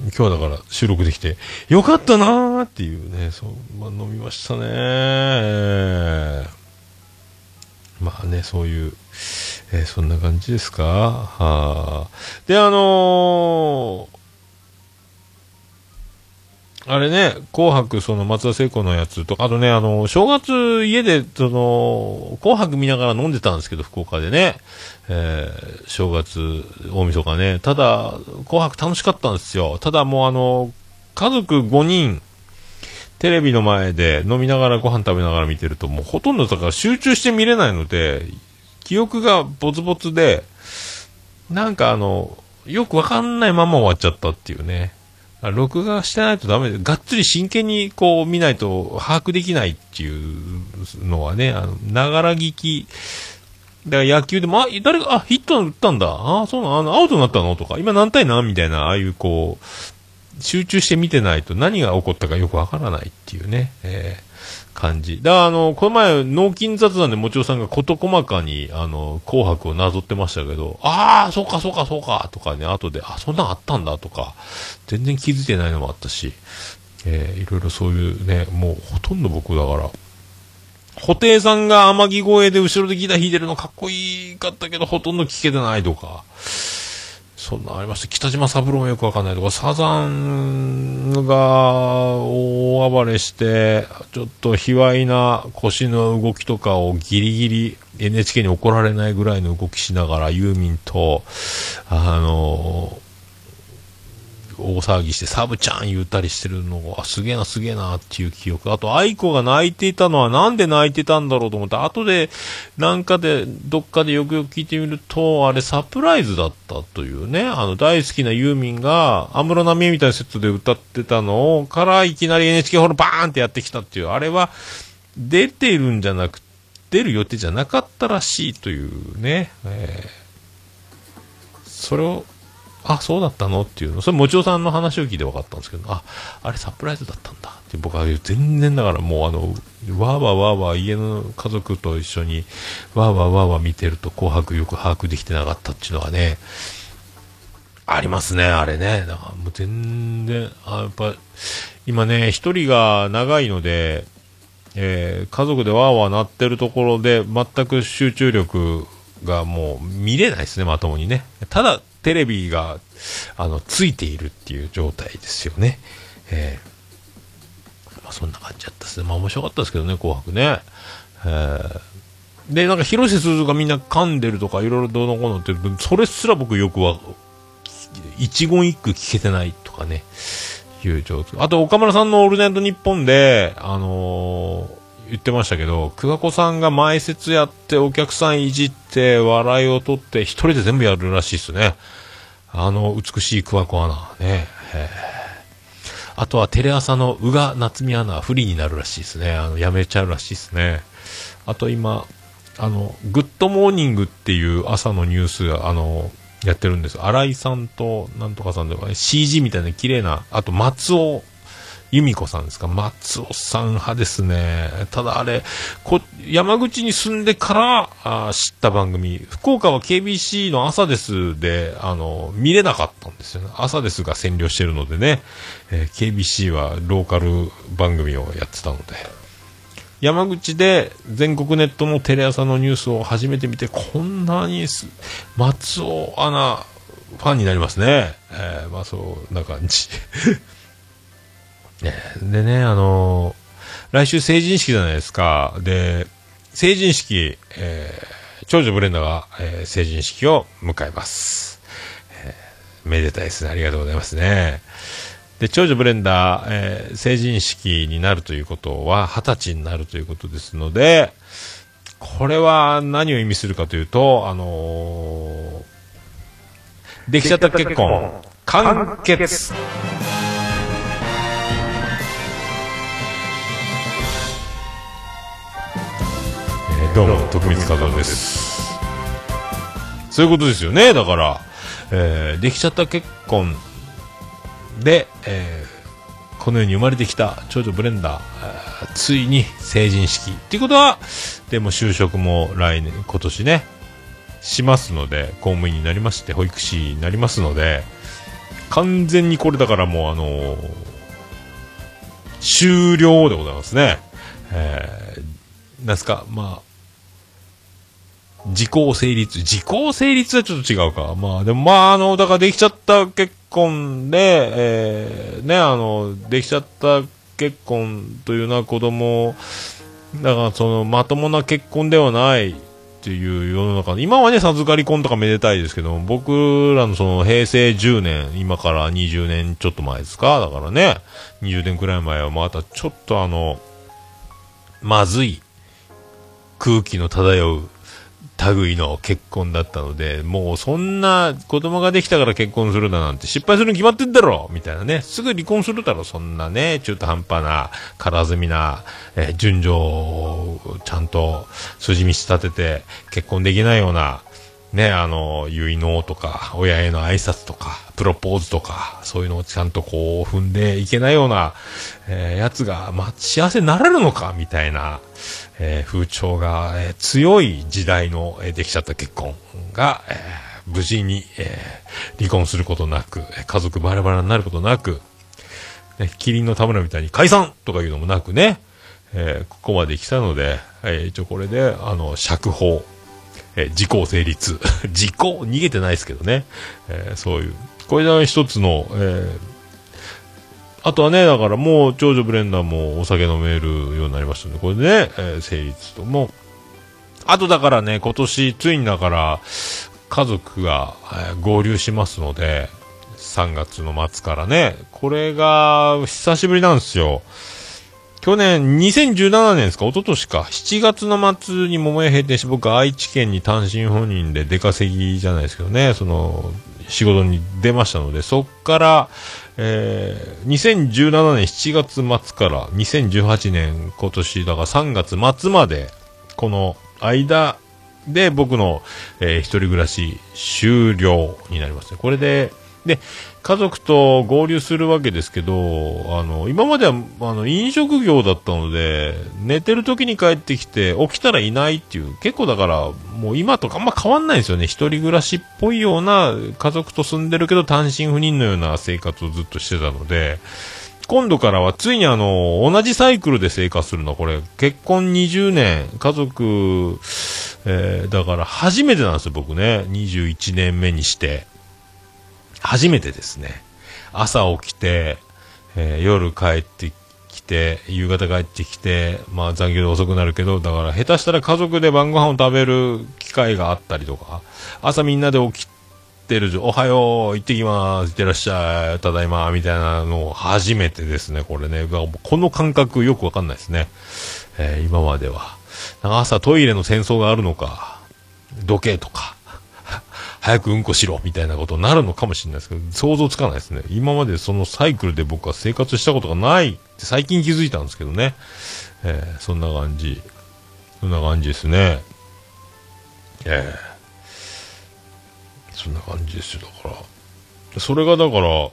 今日はだから収録できて、よかったなーっていうね、そう、まあ、飲みましたね、まあね、そういう、えーそんな感じですか。は。で、あのーあれね、紅白、その松田聖子のやつとか、あとね、あの、正月家で、その、紅白見ながら飲んでたんですけど、福岡でね、えー正月、大晦日ね。ただ、紅白楽しかったんですよ。ただもうあの、家族5人、テレビの前で飲みながらご飯食べながら見てると、もうほとんどだから集中して見れないので、記憶がボツボツで、なんかあの、よくわかんないまま終わっちゃったっていうね。録画してないとダメで、がっつり真剣にこう見ないと把握できないっていうのはね、あの、ながら聞き、だから野球でも、あ、誰が、あ、ヒット打ったんだ。あ、そうなの、あの、アウトになったのとか、今何対何みたいな、ああいうこう、集中して見てないと何が起こったかよくわからないっていうね、えー感じ。だからあの、この前、脳筋雑談でもちおさんが事細かに、あの、紅白をなぞってましたけど、ああ、そうかそうかそうか、とかね、後で、あ、そんなんあったんだとか、全然気づいてないのもあったし、えーいろいろそういうね、もうほとんど僕だから、布袋さんが天城越えで後ろでギター弾いてるのかっこいいかったけど、ほとんど聞けてないとか、そんなありました。北島三郎もよくわかんないとか、サザンが大暴れして、ちょっと卑猥な腰の動きとかをギリギリ NHK に怒られないぐらいの動きしながらユーミンと、あの大騒ぎしてサブちゃん言ったりしてるのが、あすげえなすげえなっていう記憶。あと、愛子が泣いていたのはなんで泣いてたんだろうと思って、後で、なんかで、どっかでよくよく聞いてみると、あれサプライズだったというね、あの、大好きなユーミンが、安室奈美恵みたいなセットで歌ってたのを、からいきなり NHK ホールバーンってやってきたっていう、あれは、出てるんじゃなく、出る予定じゃなかったらしいというね、えー。それを、あ、そうだったの？っていうの。それ、もちおさんの話を聞いて分かったんですけど、あ、あれサプライズだったんだって、僕は全然だからもうあの、わーわーわーわー家の家族と一緒に、わーわーわーわー見てると紅白よく把握できてなかったっていうのがね、ありますね、あれね。だからもう全然、あやっぱ、今ね、一人が長いので、えー家族でわーわー鳴ってるところで全く集中力がもう見れないですね、まともにね。ただ、テレビが、あの、ついているっていう状態ですよね。えーまあ、そんな感じだったですね。まあ、面白かったですけどね、紅白ね。えーで、なんか、広瀬すずがみんな噛んでるとか、いろいろどうのこうのって、それすら僕よくは、一言一句聞けてないとかね、いう状況。あと、岡村さんのオールナイトニッポンで、あのー言ってましたけど、久我子さんが前説やって、お客さんいじって、笑いを取って、一人で全部やるらしいですね。あの、美しい桑子アナ、ね。あとはテレ朝の宇賀なつみアナ、フリーになるらしいですね。あの、辞めちゃうらしいですね。あと今、あの、グッドモーニングっていう朝のニュース、あの、やってるんです。新井さんと、なんとかさんとか、CG みたいな綺麗な、あと松尾由美子さんですか？松尾さん派ですね。ただあれ、こ山口に住んでからあ知った番組、福岡は KBC のアサデスで、あの、見れなかったんですよね。アサデスが占領してるのでね、えー KBC はローカル番組をやってたので。山口で全国ネットのテレ朝のニュースを初めて見て、こんなに松尾アナ、ファンになりますね。えーまあそんな感じ。でね、あのー来週成人式じゃないですか。で、成人式、えー長女ブレンダーが、えー成人式を迎えます。えーめでたいですね。ありがとうございますね。で、長女ブレンダー、えー成人式になるということは、二十歳になるということですので、これは何を意味するかというと、あのーできちゃった結婚、完結。どうも、徳光和夫です。そういうことですよね。だから、えーできちゃった結婚で、えーこの世に生まれてきた長女ブレンダー、ーついに成人式。っていうことは、でも就職も来年、今年ね、しますので、公務員になりまして、保育士になりますので、完全にこれだからもうあのー終了でございますね。えー、なんすか、まあ、時効成立。時効成立はちょっと違うか。まあ、でもまあ、あの、だからできちゃった結婚で、えー、ね、あの、できちゃった結婚というのは子供、だからその、まともな結婚ではないっていう世の中、今はね、授かり婚とかめでたいですけど、僕らのその平成10年、今から20年ちょっと前ですか、だからね、20年くらい前はまたちょっとあの、まずい空気の漂う類の結婚だったので、もうそんな子供ができたから結婚するだなんて失敗するに決まってんだろみたいなね。すぐ離婚するだろそんなね、中途半端な、空積みな、えー順序をちゃんと筋道立てて結婚できないような、ね、あの、結納とか、親への挨拶とか、プロポーズとか、そういうのをちゃんとこう踏んでいけないような、えーやつが、まあ、幸せになれるのかみたいな、えー風潮が、えー強い時代の、えーできちゃった結婚が、えー無事に、えー離婚することなく、家族バラバラになることなく、ね、キリンの田村みたいに解散とかいうのもなくね、えーここまで来たので、えー一応これで、あの、釈放、えー時効成立。時効逃げてないですけどね。えーそういう。これが一つの、えーあとはね、だからもう長女ブレンダーもお酒飲めるようになりましたので、これでね、えー成立と。もう、あとだからね、今年ついにだから、家族が、えー合流しますので、3月の末からね、これが久しぶりなんですよ。去年、2017年ですか、一昨年か、7月の末に桃屋閉店して、僕、愛知県に単身赴任で出稼ぎじゃないですけどね、その、仕事に出ましたので、そっから、えー、2017年7月末から2018年今年、だから3月末まで、この間で僕の、えー一人暮らし終了になりますね。これで、で、家族と合流するわけですけど、あの、今までは、あの、飲食業だったので、寝てる時に帰ってきて、起きたらいないっていう、結構だから、もう今とかあんま変わんないんですよね。一人暮らしっぽいような、家族と住んでるけど単身赴任のような生活をずっとしてたので、今度からはついにあの、同じサイクルで生活するの、これ、結婚20年、家族、えーだから初めてなんですよ、僕ね。21年目にして。初めてですね。朝起きて、えー夜帰ってきて、夕方帰ってきて、まあ残業で遅くなるけど、だから下手したら家族で晩ご飯を食べる機会があったりとか、朝みんなで起きてるおはよう、行ってきます、行ってらっしゃい、ただいま、みたいなのを初めてですね、これね。この感覚よくわかんないですね。えー今までは。朝トイレの戦争があるのか、時計とか、早くうんこしろ、みたいなことになるのかもしれないですけど、想像つかないですね。今までそのサイクルで僕は生活したことがないって最近気づいたんですけどね。えーそんな感じ。そんな感じですね。ええそんな感じですよ、だから。それがだから、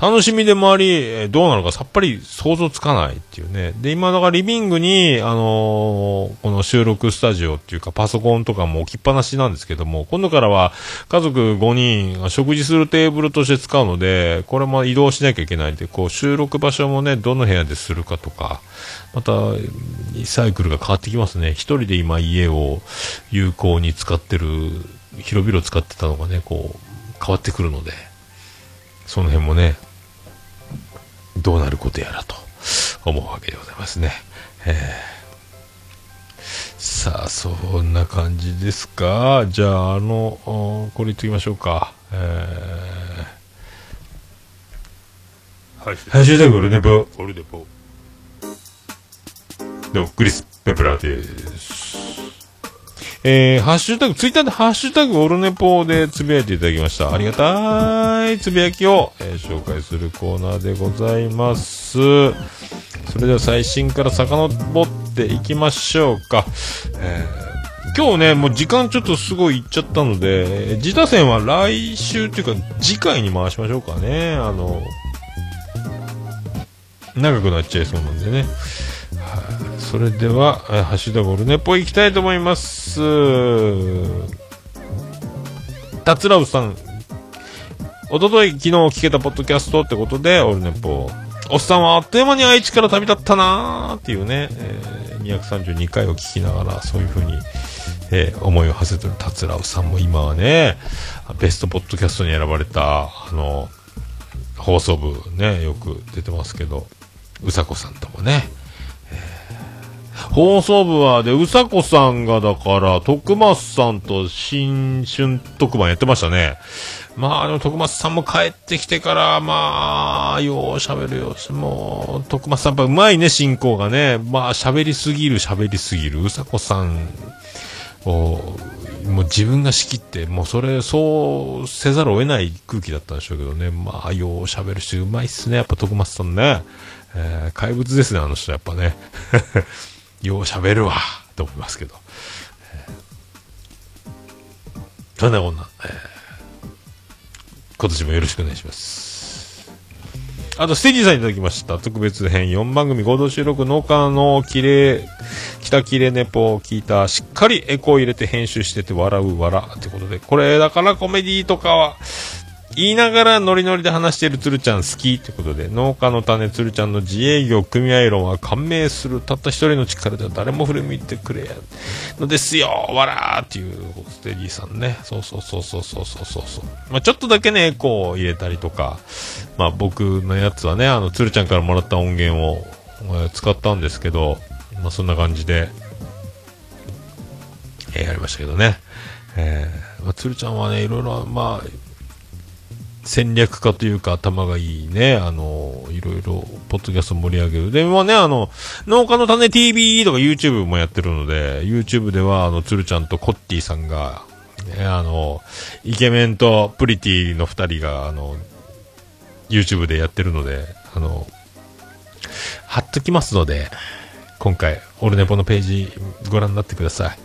楽しみでもあり、どうなのかさっぱり想像つかないっていうね。で、今だからリビングに、あのーこの収録スタジオっていうかパソコンとかも置きっぱなしなんですけども、今度からは家族5人が食事するテーブルとして使うので、これも移動しなきゃいけないんで、こう収録場所もね、どの部屋でするかとか、また、サイクルが変わってきますね。一人で今家を有効に使ってる、広々使ってたのがね、こう、変わってくるので、その辺もね、どうなることやらと思うわけでございますね。えーさあ、そんな感じですか。じゃあ、あの、おこれ言っときましょうか。えー、ハッシュタグオルネポ。オルネポ。どうも、クリス・ペプラーです。えー、ハッシュタグ、ツイッターでハッシュタグオルネポでつぶやいていただきました。ありがたいつぶやきを、えー紹介するコーナーでございます。それでは最新から遡っていきましょうか。えー今日ね、もう時間ちょっとすごいいっちゃったので、えー自他戦は来週というか次回に回しましょうかね。あの、長くなっちゃいそうなんでね。それでは、えーハッシュタグオルネポいきたいと思います。たつらうさん。おととい昨日聞けたポッドキャストってことで、オルネポ。おっさんはあっという間に愛知から旅立ったなーっていうね、えー232回を聞きながら、そういう風に、えー思いを馳せてるたつらうさんも今はね、ベストポッドキャストに選ばれた、あの、放送部ね、よく出てますけど、うさこさんともね、放送部は、で、うさこさんがだから、徳松さんと新春特番やってましたね。まあ、でも徳松さんも帰ってきてから、まあ、よう喋るよし。もう、徳松さんやっぱうまいね、進行がね。まあ、喋りすぎる、喋りすぎる。うさこさんを、もう自分が仕切って、もうそれ、そうせざるを得ない空気だったんでしょうけどね。まあ、よう喋るし、うまいっすね、やっぱ徳松さんね。えー怪物ですね、あの人、やっぱね。よう喋るわ、と思いますけど。えーそんなこんな、えー今年もよろしくお願いします。あと、ステージさんいただきました。特別編4番組合同収録農家の綺麗、北綺麗ネポを聞いた、しっかりエコー入れて編集してて笑う笑ってことで、これだからコメディとかは、言いながらノリノリで話している鶴ちゃん好きってことで、農家の種鶴ちゃんの自営業組合論は感銘する。たった一人の力では誰も振り向いてくれやのですよ、わらーっていうステディさんね。そうそうそうそうそうそうそうそう。まあちょっとだけね、エコーを入れたりとか、まあ僕のやつはね、あの、鶴ちゃんからもらった音源を、え使ったんですけど、まあそんな感じで、えーやりましたけどね。えーまあ、鶴ちゃんはね、いろいろ、まあ、戦略家というか頭がいいね、あの、いろいろ、ポッドキャスト盛り上げる。で、まあね、あの、農家の種 TV とか YouTube もやってるので、YouTube では、あの、鶴ちゃんとコッティさんが、ね、あの、イケメンとプリティの二人が、あの、YouTube でやってるので、あの、貼っときますので、今回、オルネポのページご覧になってください。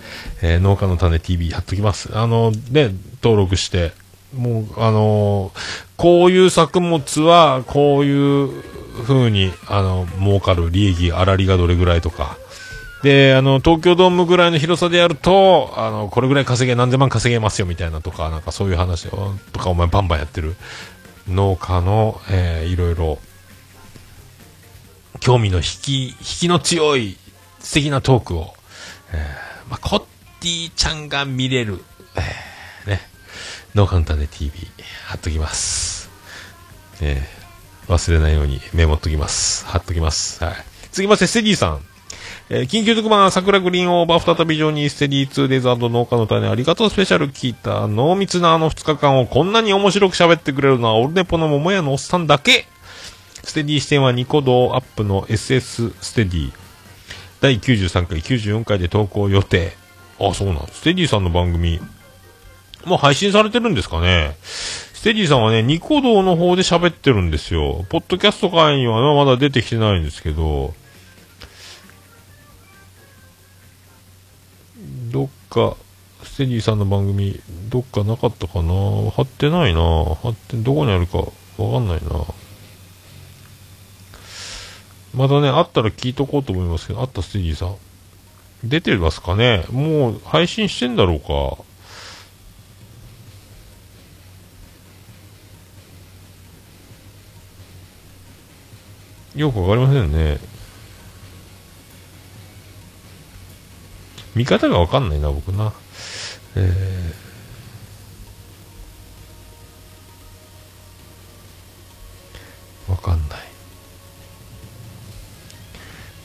えー農家の種 TV 貼っときます。あの、ね、登録して、もう、あのこういう作物は、こういう風に、あの、儲かる利益、粗利がどれぐらいとか。で、あの、東京ドームぐらいの広さでやると、あの、これぐらい稼げ、何千万稼げますよ、みたいなとか、なんかそういう話を、とか、お前バンバンやってる農家の、えーいろいろ、興味の引き、引きの強い素敵なトークを、えーまあ、コッティちゃんが見れる、えー、ノーカウンターで TV 貼っときます。えー忘れないようにメモっときます。貼っときます。はい。続きまして、セディさん。えー緊急特番、桜グリーンオーバー再びジョニーステディ 2days 農家の種ありがとうスペシャル聞いた濃密なあの2日間をこんなに面白く喋ってくれるのはオルネポの桃屋のおっさんだけステディ視点はニコ動アップの SS ステディ第93回、94回で投稿予定。あ、そうなんステディさんの番組、もう配信されてるんですかね。ステディさんはね、ニコ動の方で喋ってるんですよ。ポッドキャスト会にはねまだ出てきてないんですけど、どっか、ステディさんの番組、どっかなかったかな？貼ってないな。貼って、どこにあるかわかんないな。まだね、あったら聞いとこうと思いますけど、あったステディさん。出てますかね？もう配信してんだろうか？よくわかりませんね。見方がわかんないな、僕な。えー、わかんない。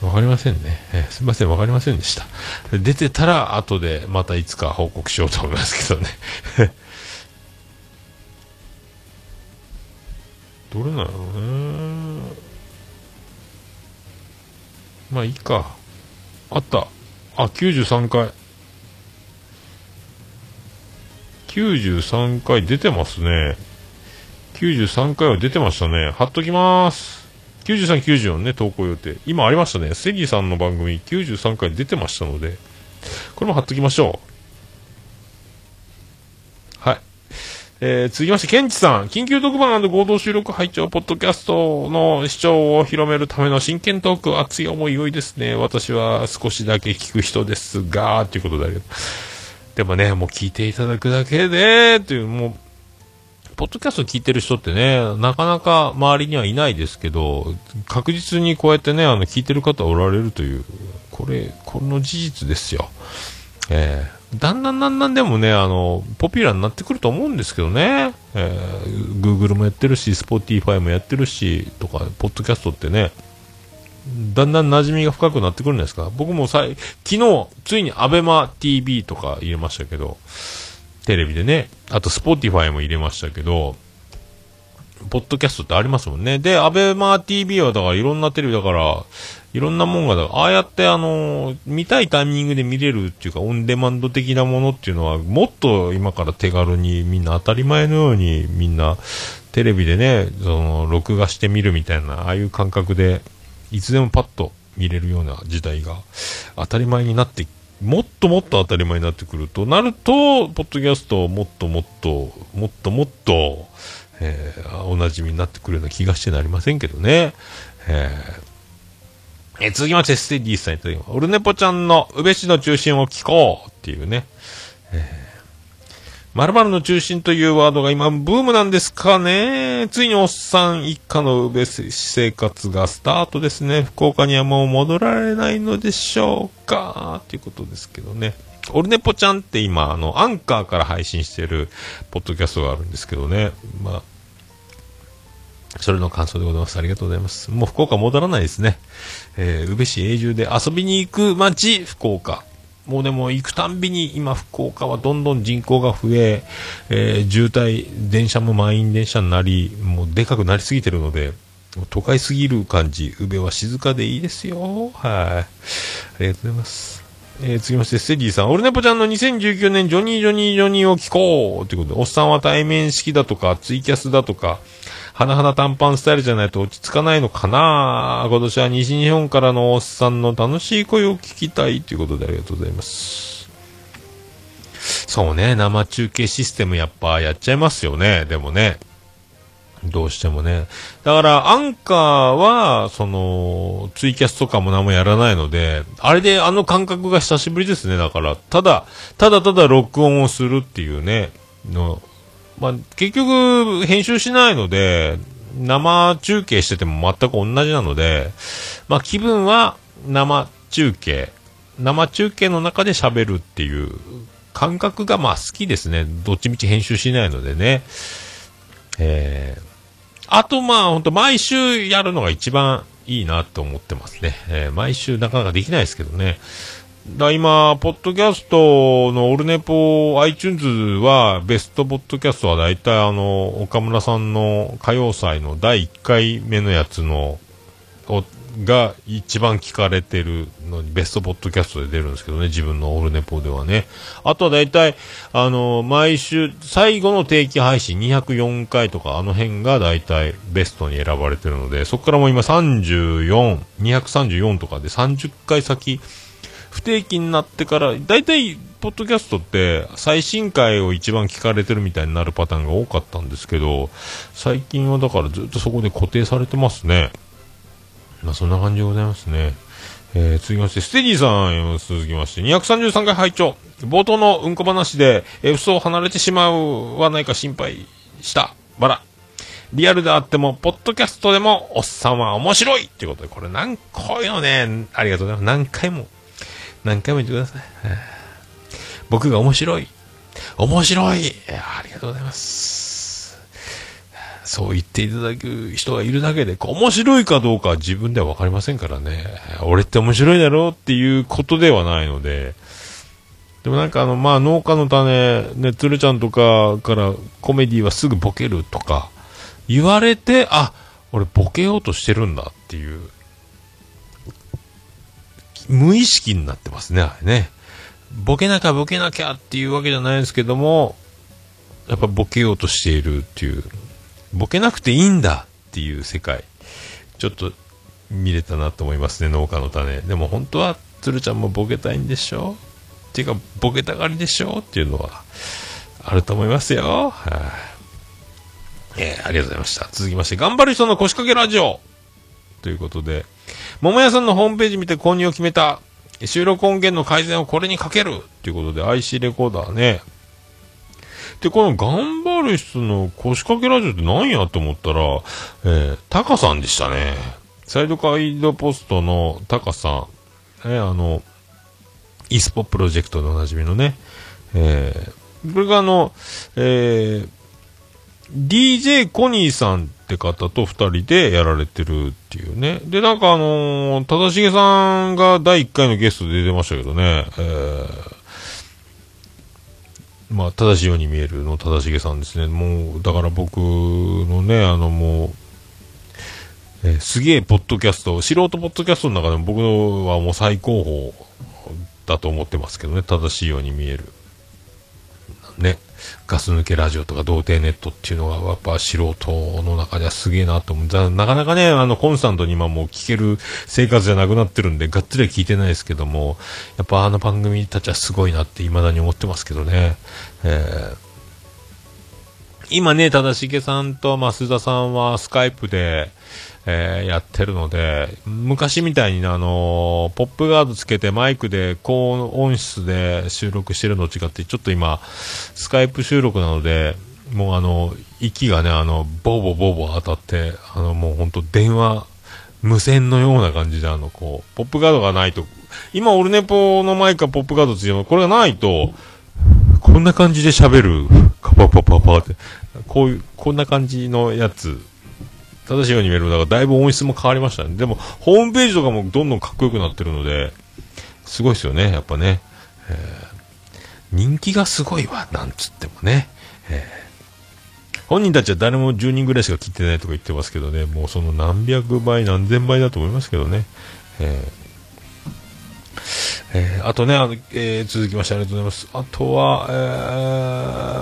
わかりませんね。えーすみません、わかりませんでした。出てたら、後でまたいつか報告しようと思いますけどね。どれなの？ね。まあいいか。あった。あ、93回。93回出てますね。93回は出てましたね。貼っときます。93、94ね、投稿予定。今ありましたね。セギさんの番組93回出てましたので、これも貼っときましょう。はい。えー、続きまして、ケンチさん。緊急特番合同収録拝聴ポッドキャストの視聴を広めるための真剣トーク、熱い思い良いですね。私は少しだけ聞く人ですが、ということだけど。でもね、もう聞いていただくだけで、という、もう、ポッドキャスト聞いてる人ってね、なかなか周りにはいないですけど、確実にこうやってね、あの、聞いてる方おられるという、これ、この事実ですよ。えーだんだんだんだんでもね、あの、ポピュラーになってくると思うんですけどね。えー、Google もやってるし、Spotify もやってるし、とか、ポッドキャストってね、だんだん馴染みが深くなってくるんじゃないですか。僕もさい昨日、ついに ABEMATV とか入れましたけど、テレビでね、あと Spotify も入れましたけど、ポッドキャストってありますもんね。で、アベマ TV はだからいろんなテレビだから、いろんなもんが、ああやってあのー見たいタイミングで見れるっていうか、オンデマンド的なものっていうのは、もっと今から手軽にみんな当たり前のようにみんなテレビでね、その、録画して見るみたいな、ああいう感覚で、いつでもパッと見れるような時代が当たり前になって、もっともっと当たり前になってくるとなると、ポッドキャストもっともっと、もっともっと、えーおなじみになってくるような気がしてなりませんけどね。えーえ続きまして、ステディさんいただきます。オルネポちゃんの宇部市の中心を聞こうっていうね。〇〇の中心というワードが今ブームなんですかね。ついにおっさん一家の宇部市生活がスタートですね。福岡にはもう戻られないのでしょうかということですけどね。オルネポちゃんって今、あの、アンカーから配信してるポッドキャストがあるんですけどね。まあ、それの感想でございます。ありがとうございます。もう福岡戻らないですね。えー、宇部市永住で遊びに行く街、福岡。もうでも行くたんびに今福岡はどんどん人口が増え、えー渋滞、電車も満員電車になり、もうでかくなりすぎてるので、都会すぎる感じ、宇部は静かでいいですよ。はい。ありがとうございます。えー、続きまして、ステディさん。オルネポちゃんの2019年ジョニージョニージョニーを聞こうということで、おっさんは対面式だとか、ツイキャスだとか、花々短パンスタイルじゃないと落ち着かないのかな今年は西日本からのおっさんの楽しい声を聞きたいということでありがとうございます。そうね、生中継システムやっぱやっちゃいますよね、でもね。どうしてもね。だから、アンカーは、その、ツイキャスとかも何もやらないので、あれであの感覚が久しぶりですね。だから、ただ、ただただ録音をするっていうね、の、まあ、結局、編集しないので、生中継してても全く同じなので、まあ、気分は生中継、生中継の中で喋るっていう感覚がまあ好きですね。どっちみち編集しないのでね。えー、あとまあ本当毎週やるのが一番いいなと思ってますね。えー毎週なかなかできないですけどね。だ今、ポッドキャストのオルネポ iTunes は、ベストポッドキャストは大体あの、岡村さんの歌謡祭の第1回目のやつの、が一番聞かれてるのにベストポッドキャストで出るんですけどね、自分のオルネポではね。あとは大体、あの、毎週、最後の定期配信204回とか、あの辺が大体ベストに選ばれてるので、そこからもう今34、234とかで30回先、不定期になってから、大体、ポッドキャストって、最新回を一番聞かれてるみたいになるパターンが多かったんですけど、最近はだからずっとそこで固定されてますね。まあ、そんな感じでございますね。えー、続きまして、ステディさん、続きまして、233回拝聴冒頭のうんこ話で、えー、嘘を離れてしまうはないか心配した。バラ。リアルであっても、ポッドキャストでも、おっさんは面白いっていうことで、これ何、こういうのね、ありがとうございます。何回も、何回も言ってください。僕が面白い。面白い。ありがとうございます。そう言っていただく人がいるだけで、面白いかどうか自分では分かりませんからね。俺って面白いだろうっていうことではないので。でもなんかあの、まあ農家の種、ね、鶴ちゃんとかからコメディはすぐボケるとか言われて、あ、俺ボケようとしてるんだっていう、無意識になってますね、あれね。ボケなきゃボケなきゃっていうわけじゃないですけども、やっぱボケようとしているっていう、ボケなくていいんだっていう世界、ちょっと見れたなと思いますね、農家の種。でも本当は、鶴ちゃんもボケたいんでしょ？っていうか、ボケたがりでしょっていうのは、あると思いますよ。はい、えーありがとうございました。続きまして、頑張る人の腰掛けラジオということで、桃屋さんのホームページ見て購入を決めた。収録音源の改善をこれにかけるということで IC レコーダーね。で、この頑張る人の腰掛けラジオって何やと思ったら、えー、タカさんでしたね。サイドカイドポストのタカさん。ね、あの、イスポプロジェクトでおなじみのね。えー、これがあの、えー、DJ コニーさんって方と二人でやられてるっていうね。で、なんかあのー、正成さんが第1回のゲストで出てましたけどね、えー、まあ、正しいように見えるの正成さんですね。もう、だから僕のね、あのもう、えーすげえポッドキャスト、素人ポッドキャストの中でも僕のはもう最高峰だと思ってますけどね、正しいように見える。ね、ガス抜けラジオとか童貞ネットっていうのがやっぱ素人の中ではすげえなと思う。なかなかね、あの、コンスタントに今もう聞ける生活じゃなくなってるんで、がっつりは聞いてないですけども、やっぱあの番組たちはすごいなって未だに思ってますけどね。えー今ね、正成さんと増田さんはスカイプで、えーやってるので、昔みたいにあのーポップガードつけてマイクで高音質で収録してるのと違って、ちょっと今、スカイプ収録なので、もうあの、息がね、あの、ボーボーボーボー当たって、あの、もう本当電話、無線のような感じで、あの、こう、ポップガードがないと、今、オルネポのマイクはポップガードついてるの、これがないと、こんな感じで喋る、カパパパパって、こういう、こんな感じのやつ、正しいように見える。だからだいぶ音質も変わりましたね。でも、ホームページとかもどんどんかっこよくなってるので、すごいですよね、やっぱね。えー人気がすごいわ、なんつってもね。えー本人たちは誰も10人ぐらいしか切ってないとか言ってますけどね、もうその何百倍、何千倍だと思いますけどね。えーえーあとね、あのえー続きましてありがとうございます。あとは、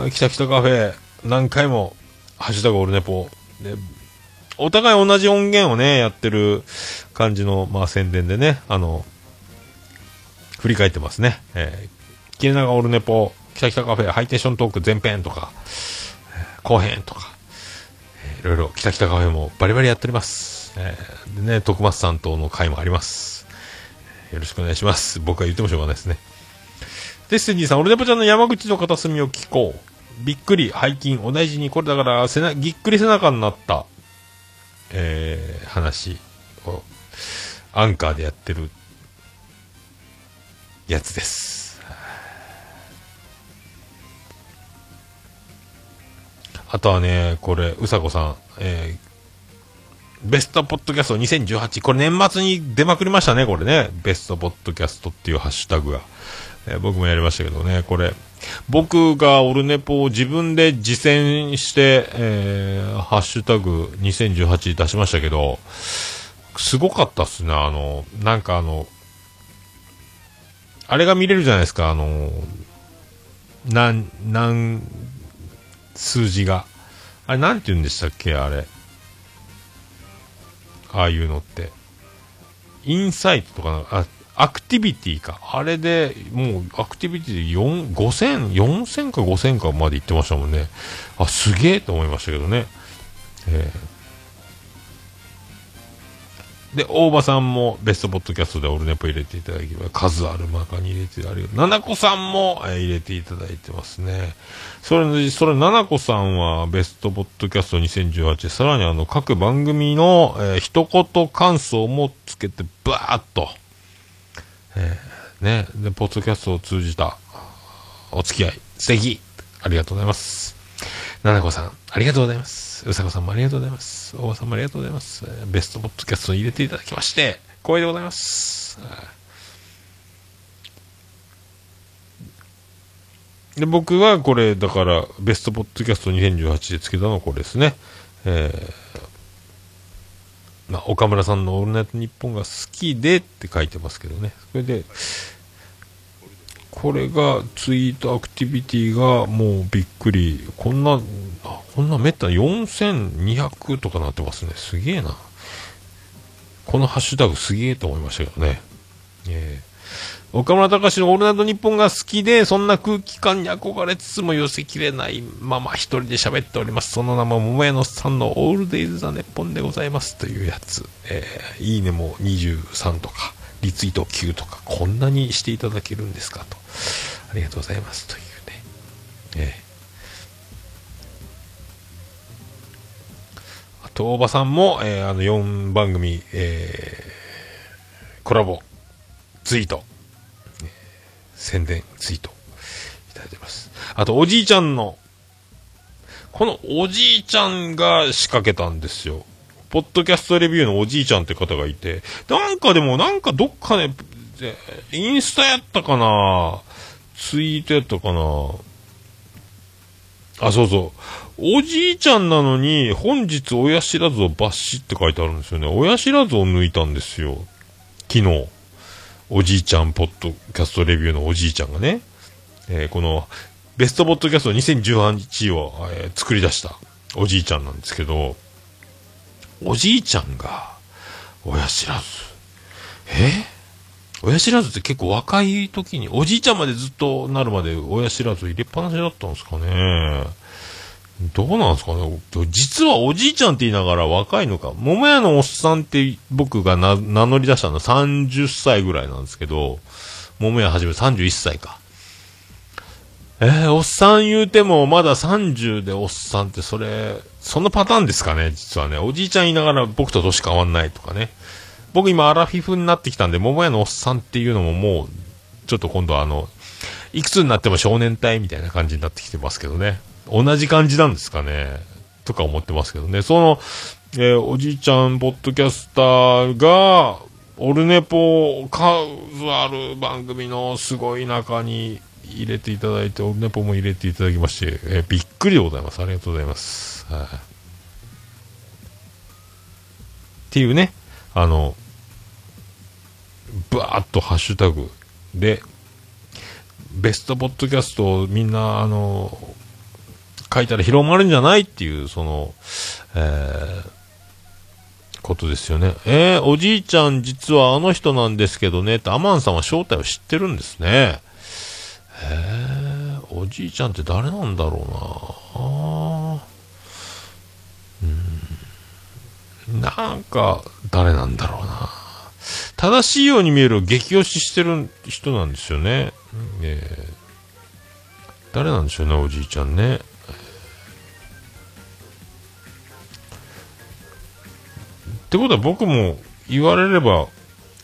えー、きたきたカフェ、何回も、ハッシュタグオルネポ、お互い同じ音源をね、やってる感じの、まあ、宣伝でね、あの、振り返ってますね。えー、切れ長オルネポ、きたきたカフェ、ハイテンショントーク前編とか、えー後編とか、えーいろいろ、きたきたカフェもバリバリやっております。えーでね、徳松さんとの会もあります。よろしくお願いします。僕は言ってもしょうがないですね。デスティニーさん、オルネポちゃんの山口の片隅を聞こう。びっくり、背筋、お大事に、これだから、背なぎっくり背中になった、えー話を、アンカーでやってる、やつです。あとはね、これ、うさこさん、えーベストポッドキャスト2018。これ年末に出まくりましたね、これね。ベストポッドキャストっていうハッシュタグが。え僕もやりましたけどね、これ。僕がオルネポを自分で実践して、えーハッシュタグ2018出しましたけど、すごかったっすね、あの、なんかあの、あれが見れるじゃないですか、あの、なん、なん、数字が。あれ、なんて言うんでしたっけ、あれ。ああいうのって。インサイトとか、あ、アクティビティか。あれで、もう、アクティビティで4、5000、4000か5000かまで行ってましたもんね。あ、すげえと思いましたけどね。えーで、大場さんもベストポッドキャストでオルネポ入れていただき、数あるマカに入れてありがとう。ななこさんも、え入れていただいてますね。それ、それ、ななこさんはベストポッドキャスト2018、さらにあの、各番組の、えー一言感想もつけて、バーっと、えーね、で、ポッドキャストを通じた、お付き合い、素敵ありがとうございます。ななこさん、ありがとうございます。うさこさんもありがとうございます。大場さんもありがとうございます。ベストポッドキャストに入れていただきまして、光栄でございます。で、僕はこれ、だから、ベストポッドキャスト2018でつけたのはこれですね。えーまあ、岡村さんのオールナイトニッポンが好きでって書いてますけどね。それで、これがツイートアクティビティがもうびっくり。こんな、こんなめったに4200とかなってますね。すげえな。このハッシュタグすげえと思いましたけどね。えー岡村隆史のオールナイトニッポンが好きで、そんな空気感に憧れつつも寄せきれないまま一人で喋っております。その名も桃屋のさんのオールデイズ・ザ・ネッポンでございますというやつ。えーいいねも23とか、リツイート9とか、こんなにしていただけるんですかと。ありがとうございますというね。えーあと、大場さんも、えーあの4番組、えーコラボ、ツイート、宣伝ツイートいただいてます。あと、おじいちゃんの、このおじいちゃんが仕掛けたんですよ。ポッドキャストレビューのおじいちゃんって方がいて、なんかでも、なんかどっかで、でインスタやったかなツイートやったかなあ、そうそう。おじいちゃんなのに、本日親知らずを抜歯って書いてあるんですよね。親知らずを抜いたんですよ。昨日。おじいちゃんポッドキャストレビューのおじいちゃんがね、えーこのベストポッドキャスト2018を、えー作り出したおじいちゃんなんですけど、おじいちゃんが親知らず。え？親知らずって結構若い時に、おじいちゃんまでずっとなるまで親知らず入れっぱなしだったんですかね。どうなんですかね実はおじいちゃんって言いながら若いのか。桃屋のおっさんって僕が名乗り出したの30歳ぐらいなんですけど、桃屋はじめ31歳か。えー、おっさん言うてもまだ30でおっさんってそれ、そのパターンですかね実はね。おじいちゃん言いながら僕と年変わんないとかね。僕今アラフィフになってきたんで、桃屋のおっさんっていうのももう、ちょっと今度あの、いくつになっても少年隊みたいな感じになってきてますけどね。同じ感じなんですかね？とか思ってますけどね。その、えーおじいちゃん、ポッドキャスターが、オルネポ、数ある番組のすごい中に入れていただいて、オルネポも入れていただきまして、えーびっくりでございます。ありがとうございます。はい。っていうね、あの、バーっとハッシュタグで、ベストポッドキャストをみんな、あの、書いたら広まるんじゃないっていう、その、えーことですよね。えー、おじいちゃん実はあの人なんですけどね、ってアマンさんは正体を知ってるんですね。えー、おじいちゃんって誰なんだろうなあうん。なんか、誰なんだろうな正しいように見える激推ししてる人なんですよね。えー誰なんでしょうね、おじいちゃんね。ってことは僕も言われれば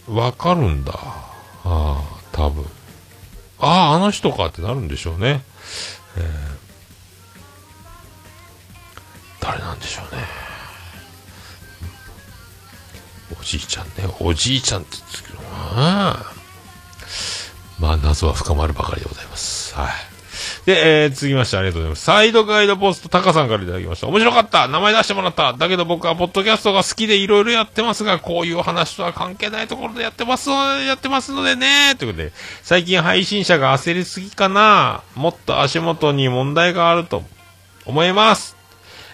わかるんだ。ああ、多分。ああ、あの人かってなるんでしょうね。えー誰なんでしょうね。おじいちゃんね。おじいちゃんって言うんですけどなまあ、謎は深まるばかりでございます。はい。で、えー、続きましてありがとうございます。サイドガイドポストタカさんからいただきました。面白かった名前出してもらっただけど僕はポッドキャストが好きでいろいろやってますが、こういう話とは関係ないところでやってます、やってますのでねということで、最近配信者が焦りすぎかなもっと足元に問題があると思います。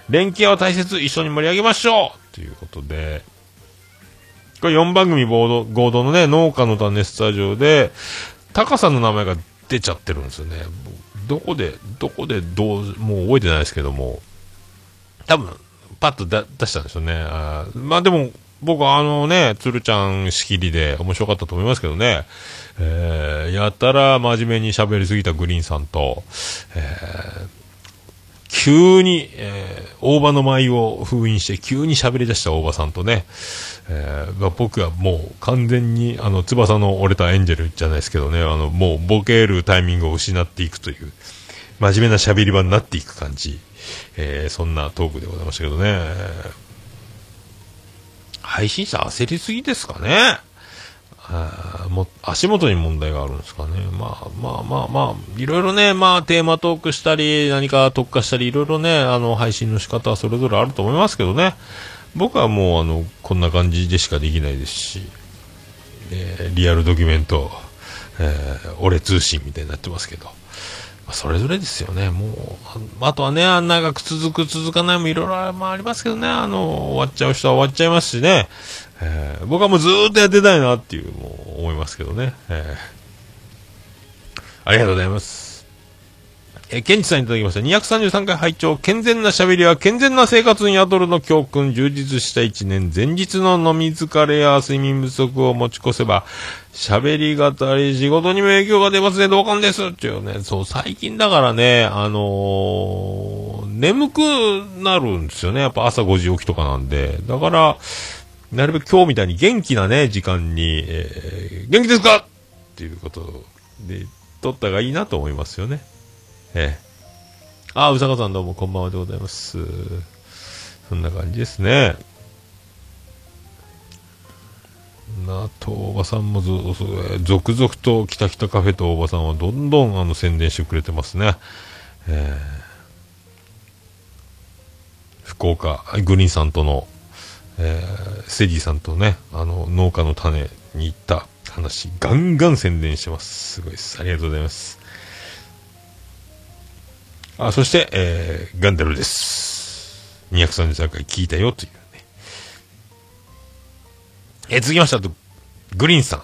連携は大切、一緒に盛り上げましょうということで、これ4番組合同のね、農家の種スタジオで、タカさんの名前が出ちゃってるんですよね。どこで、どこでどう、もう覚えてないですけども、多分、パッと出したんですよね。あまあでも、僕はあのね、鶴ちゃん仕切りで面白かったと思いますけどね、えー、やたら真面目に喋りすぎたグリーンさんと、え急に、えー大場の舞を封印して急に喋り出した大場さんとね、えーま僕はもう完全にあの翼の折れたエンジェルじゃないですけどね、あのもうボケるタイミングを失っていくという、真面目な喋り場になっていく感じ、えーそんなトークでございましたけどね、配信者焦りすぎですかね。も足元に問題があるんですかね。まあまあまあまあ、いろいろね、まあテーマトークしたり、何か特化したり、いろいろね、あの、配信の仕方はそれぞれあると思いますけどね。僕はもう、あの、こんな感じでしかできないですし、えーリアルドキュメント、えー俺通信みたいになってますけど。まあ、それぞれですよね。もう、あとはね、あ長く続く、続かないもいろいろあありますけどね、あの、終わっちゃう人は終わっちゃいますしね。えー僕はもうずーっとやってたいなっていう、もう思いますけどね。えーありがとうございます。えー、ケンチさんいただきました。233回拝聴健全な喋りは健全な生活に宿るの教訓、充実した一年、前日の飲み疲れや睡眠不足を持ち越せば、喋り語り、仕事にも影響が出ますね、同感ですっていうね。そう、最近だからね、あのー眠くなるんですよね。やっぱ朝5時起きとかなんで。だから、なるべく今日みたいに元気なね、時間に、えー元気ですか？っていうことで、取ったがいいなと思いますよね。ええ。あ、うさかさんどうもこんばんはでございます。そんな感じですね。なと、おばさんもず、続々と、きたきたカフェとおばさんはどんどんあの宣伝してくれてますね。えー福岡、グリーンさんとの、えー、セディさんとね、あの、農家の種に行った話、ガンガン宣伝してます。すごいです。ありがとうございます。あ、そして、えー、ガンダルです。233回聞いたよというね。えー、続きまして、あと、グリーンさん。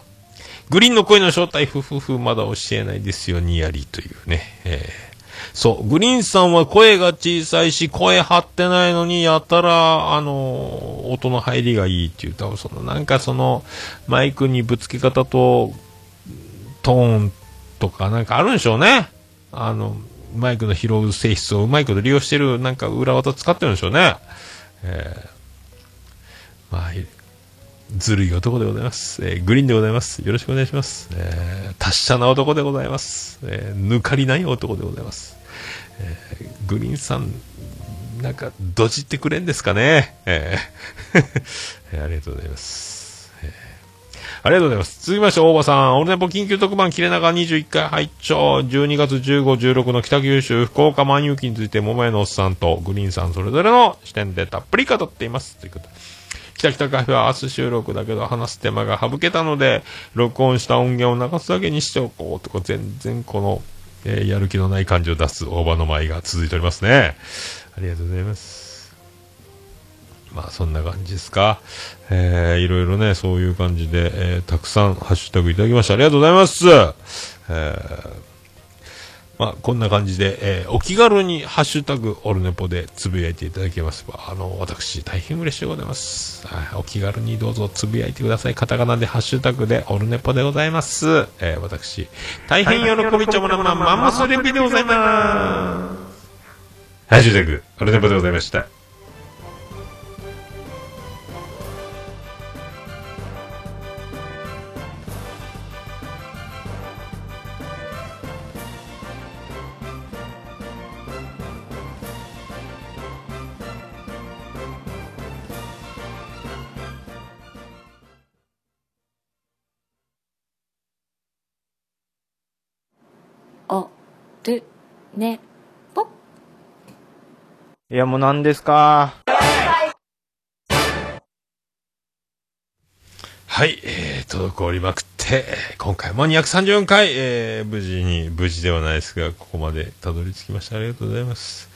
グリーンの声の正体、ふふふ、まだ教えないですよ、にやりというね。えーそう、グリーンさんは声が小さいし、声張ってないのに、やたら、あの、音の入りがいいっていう、多分その、なんかその、マイクにぶつけ方と、トーンとか、なんかあるんでしょうね。あの、マイクの拾う性質をうまいこと利用してる、なんか裏技使ってるんでしょうね。えー、まあ、ずるい男でございます。えーグリーンでございます。よろしくお願いします。えー達者な男でございます。えー抜かりない男でございます。えーグリーンさん、なんか、どじってくれんですかね。えー えーありがとうございます。ありがとうございます。続きまして、大場さん。オルネポ緊急特番、切れ長21回拝聴12月15、16の北九州、福岡万有期について、桃屋のおっさんとグリーンさんそれぞれの視点でたっぷり語っています。ということで。北北カフェは明日収録だけど話す手間が省けたので、録音した音源を流すだけにしておこうとか、全然この、えーやる気のない感じを出す大場の舞が続いておりますね。ありがとうございます。まあそんな感じですか。えー、いろいろね、そういう感じで、えーたくさんハッシュタグいただきました。ありがとうございます。えーまあ、こんな感じで、えーお気軽にハッシュタグオルネポでつぶやいていただけますば、あの、私、大変嬉しいございます。はいお気軽にどうぞつぶやいてください。カタカナでハッシュタグでオルネポでございます。えー私、大変喜びちゃもなまマンモスレピでございます。ハッシュタグ、オルネポでございました。るねぽいや、もう何ですか？はい、えー、滞りまくって、今回も234回、えー、無事に、無事ではないですが、ここまでたどり着きました。ありがとうございます。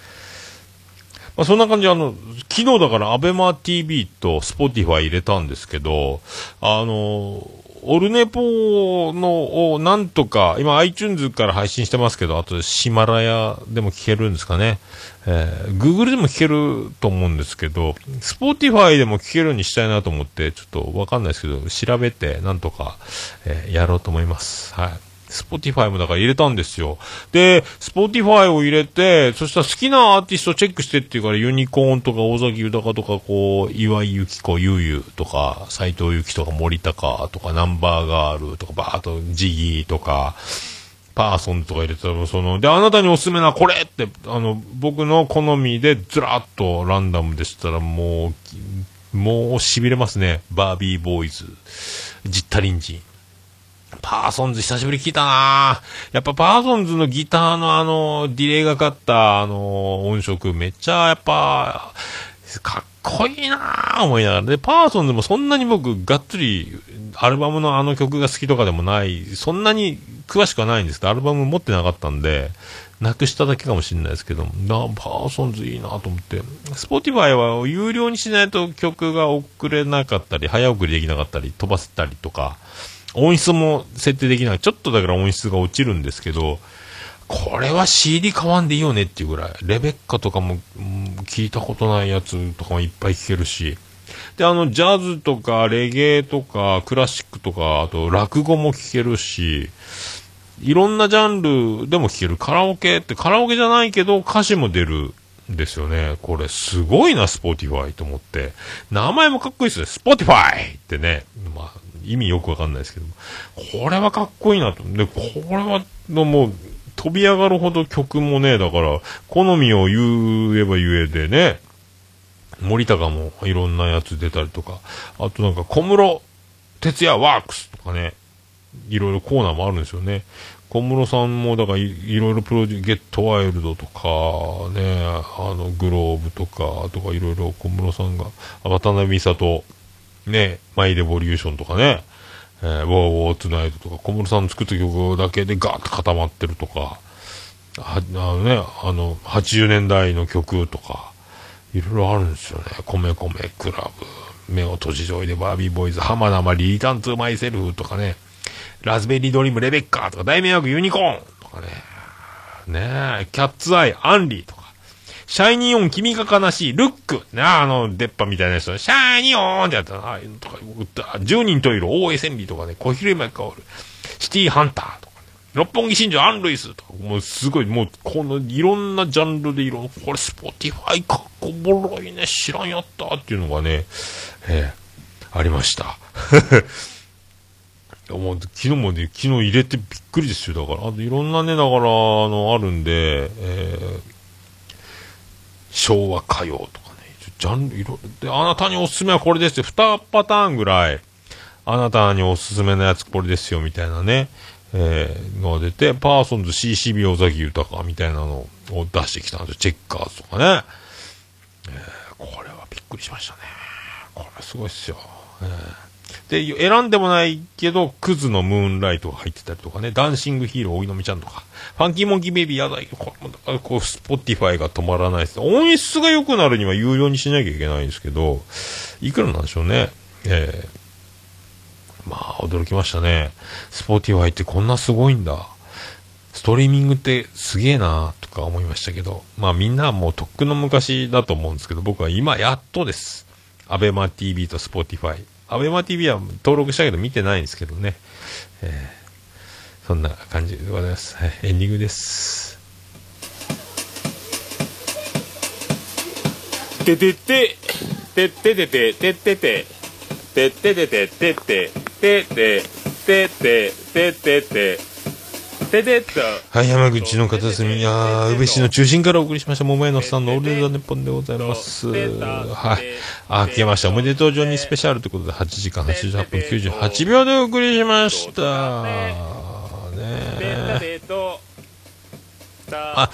まあ、そんな感じで、あの、昨日だから、アベマ TV とスポティファイ入れたんですけど、あの、オルネポのをなんとか、今 iTunes から配信してますけど、あとシマラヤでも聞けるんですかね。えー、Google でも聞けると思うんですけど、Spotify でも聞けるようにしたいなと思って、ちょっとわかんないですけど、調べてなんとか、えーやろうと思います。はい。Spotify もだから入れたんですよ。で、Spotify を入れて、そしたら好きなアーティストチェックしてっていうから、ユニコーンとか尾崎豊とか、こう、岩井由紀子、ゆうゆとか、斎藤由貴とか森高とか、ナンバーガールとか、バーっとジギーとか、パーソンとか入れてたら、その、で、あなたにおすすめなこれって、あの、僕の好みでずらっとランダムでしたら、もう、もう痺れますね。バービーボーイズ、ジッタリンジン。パーソンズ久しぶり聞いたなやっぱパーソンズのギターのあの、ディレイがかったあの、音色めっちゃやっぱ、かっこいいなぁ思いながら。で、パーソンズもそんなに僕がっつりアルバムのあの曲が好きとかでもない、そんなに詳しくはないんですけど、アルバム持ってなかったんで、なくしただけかもしれないですけど、なパーソンズいいなと思って。スポティファイは有料にしないと曲が送れなかったり、早送りできなかったり、飛ばせたりとか、音質も設定できない。ちょっとだから音質が落ちるんですけど、これは CD 買わんでいいよねっていうぐらい。レベッカとかも、うん聞いたことないやつとかもいっぱい聞けるし。で、あの、ジャズとか、レゲエとか、クラシックとか、あと、落語も聞けるし、いろんなジャンルでも聞ける。カラオケって、カラオケじゃないけど、歌詞も出るんですよね。これ、すごいな、スポティファイと思って。名前もかっこいいですね。スポティファイってね。まあ、意味よくわかんないですけども。これはかっこいいなと。で、これは、のもう、飛び上がるほど曲もね、だから、好みを言えば言えでね、森高もいろんなやつ出たりとか、あとなんか小室哲也ワークスとかね、いろいろコーナーもあるんですよね。小室さんもだからいろいろプロジェクト、ゲットワイルドとか、ね、あの、グローブとか、とかいろいろ小室さんが、渡辺美里、ね、マイレボリューションとかね、えー、ウォーウォーツナイトとか、小室さんの作った曲だけでガーッと固まってるとか、はあのね、あの、80年代の曲とか、いろいろあるんですよね。米米クラブ、目を閉じておいでバービーボーイズ、浜田麻里 Return to Myself とかね、 Raspberry Dream レベッカとか、大迷惑ユニコーンとかね、ねえ、 Cat's Eye、杏里とか、 Shinin' On、君が悲しい、 LOOK、ねあの、出っ歯みたいな人、 Shinin' On ってやったああいとか、10人といる大江千里とかね、小比類巻かほる、シティハンターとかね、六本木真珠アン・ルイスとか、もうすごい、もう、この、いろんなジャンルでいろんな、これ、スポティファイかっこぼろいね、知らんやったっていうのがね、えーありました。いやもう昨日もね、昨日入れてびっくりですよ。だから、あといろんなね、だから、あの、あるんで、えー昭和歌謡とかね、ジャンル、いろ、で、あなたにおすすめはこれですよ。2パターンぐらい、あなたにおすすめのやつこれですよ、みたいなね、えー、のが出て、パーソンズ CCB 尾崎豊みたいなのを出してきたんですよ。チェッカーズとかね。えーこれはびっくりしましたね。これすごいっすよ。えーで、選んでもないけど、クズの Moonlight が入ってたりとかね、 Dancing Hero、荻野目ちゃんとか、 Funky Monkey Baby やだい、これもだからこう、 Spotify が止まらないです。音質が良くなるには有料にしなきゃいけないんですけど、いくらなんでしょうね。えーまあ、驚きましたね。 Spotify ってこんなすごいんだ。ストリーミングってすげえなとか思いましたけど、まあみんなはもうとっくの昔だと思うんですけど、僕は今やっとです。 Abema TV と Spotify。 Abema TV は登録したけど見てないんですけどね。えーそんな感じでございます。はい、エンディングです。ててて、ててててて、てててて、てっててて、てって、てて、てて、ててて、ててっと。はい、山口の片隅、いやー、宇部市の中心からお送りしました、桃屋のさんのオールデイザネッポンでございます。はい。あ、消えました。おめでとうジョニースペシャルということで、8時間88分98秒でお送りしました。ねあ、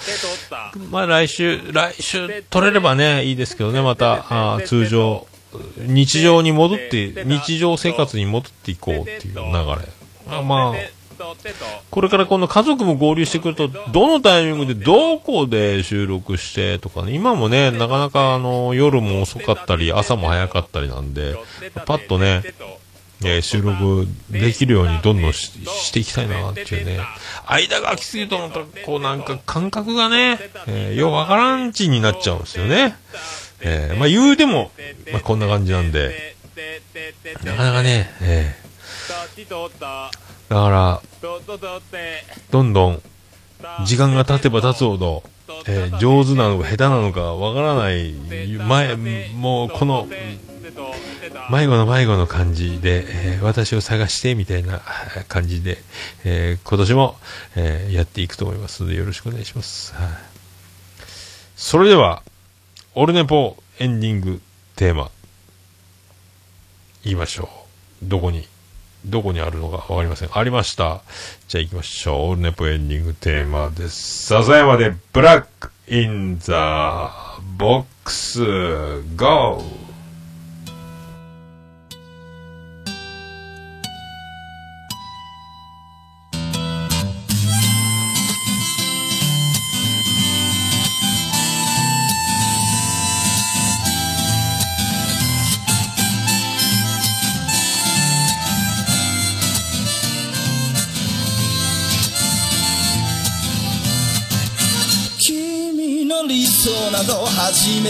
まあ来週、来週取れればね、いいですけどね、また、あー通常、日常に戻って、日常生活に戻っていこうっていう流れ。あまあ、これからこの家族も合流してくると、どのタイミングでどこで収録してとかね、今もね、なかなかあの、夜も遅かったり、朝も早かったりなんで、パッとね、えー収録できるようにどんどんししていきたいなっていうね。間が空きすぎるとまた、こうなんか感覚がね、えーようわからんちになっちゃうんですよね。えーまあ言うても、まあこんな感じなんで、なかなかね、えーだから、どんどん時間が経てば経つほど、えー上手なのか下手なのかわからない、前、もうこの、迷子の迷子の感じで、えー私を探してみたいなえー感じで、えー今年も、えーやっていくと思いますのでよろしくお願いします。はい。それでは、オルネポエンディングテーマ、言いましょう。どこに、どこにあるのかわかりません。ありました。じゃあ行きましょう。オルネポエンディングテーマです。笹山で Black in the Box Go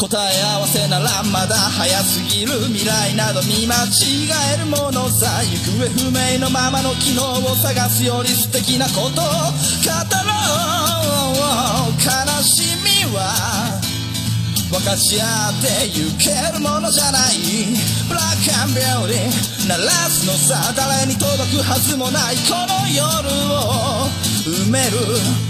答え合わせならまだ早すぎる未来など見間違えるものさ行方不明のままの昨日を探すより素敵なことを語ろう悲しみは分かち合ってゆけるものじゃない。ブラックアンビューティー。鳴らすのさ誰に届くはずもない。この夜を埋める。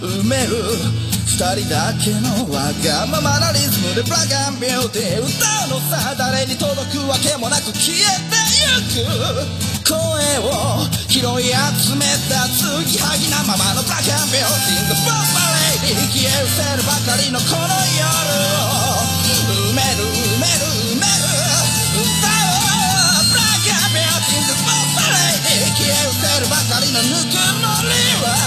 埋める二人だけのわがままなリズムでブラガンビューティー歌うのさ誰に届くわけもなく消えてゆく。声を拾い集めた継ぎはぎなままのブラガンビューティー The b o m b a Lady 消え失せるばかりのこの夜を埋める埋める埋める歌おうブラガンビューティー The b o m b a Lady 消え失せるばかりのぬくもりは。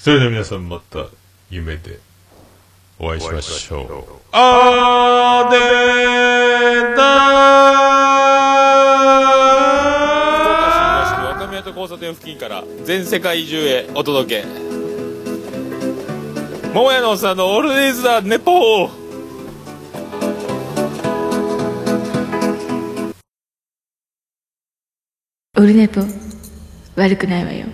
それでは皆さんまた夢でお会いしましょう。あーでーだ福岡市東区若宮と交差点付近から全世界中へお届け。桃屋のおっさんのオールデイズだネポー。オルネポ？悪くないわよ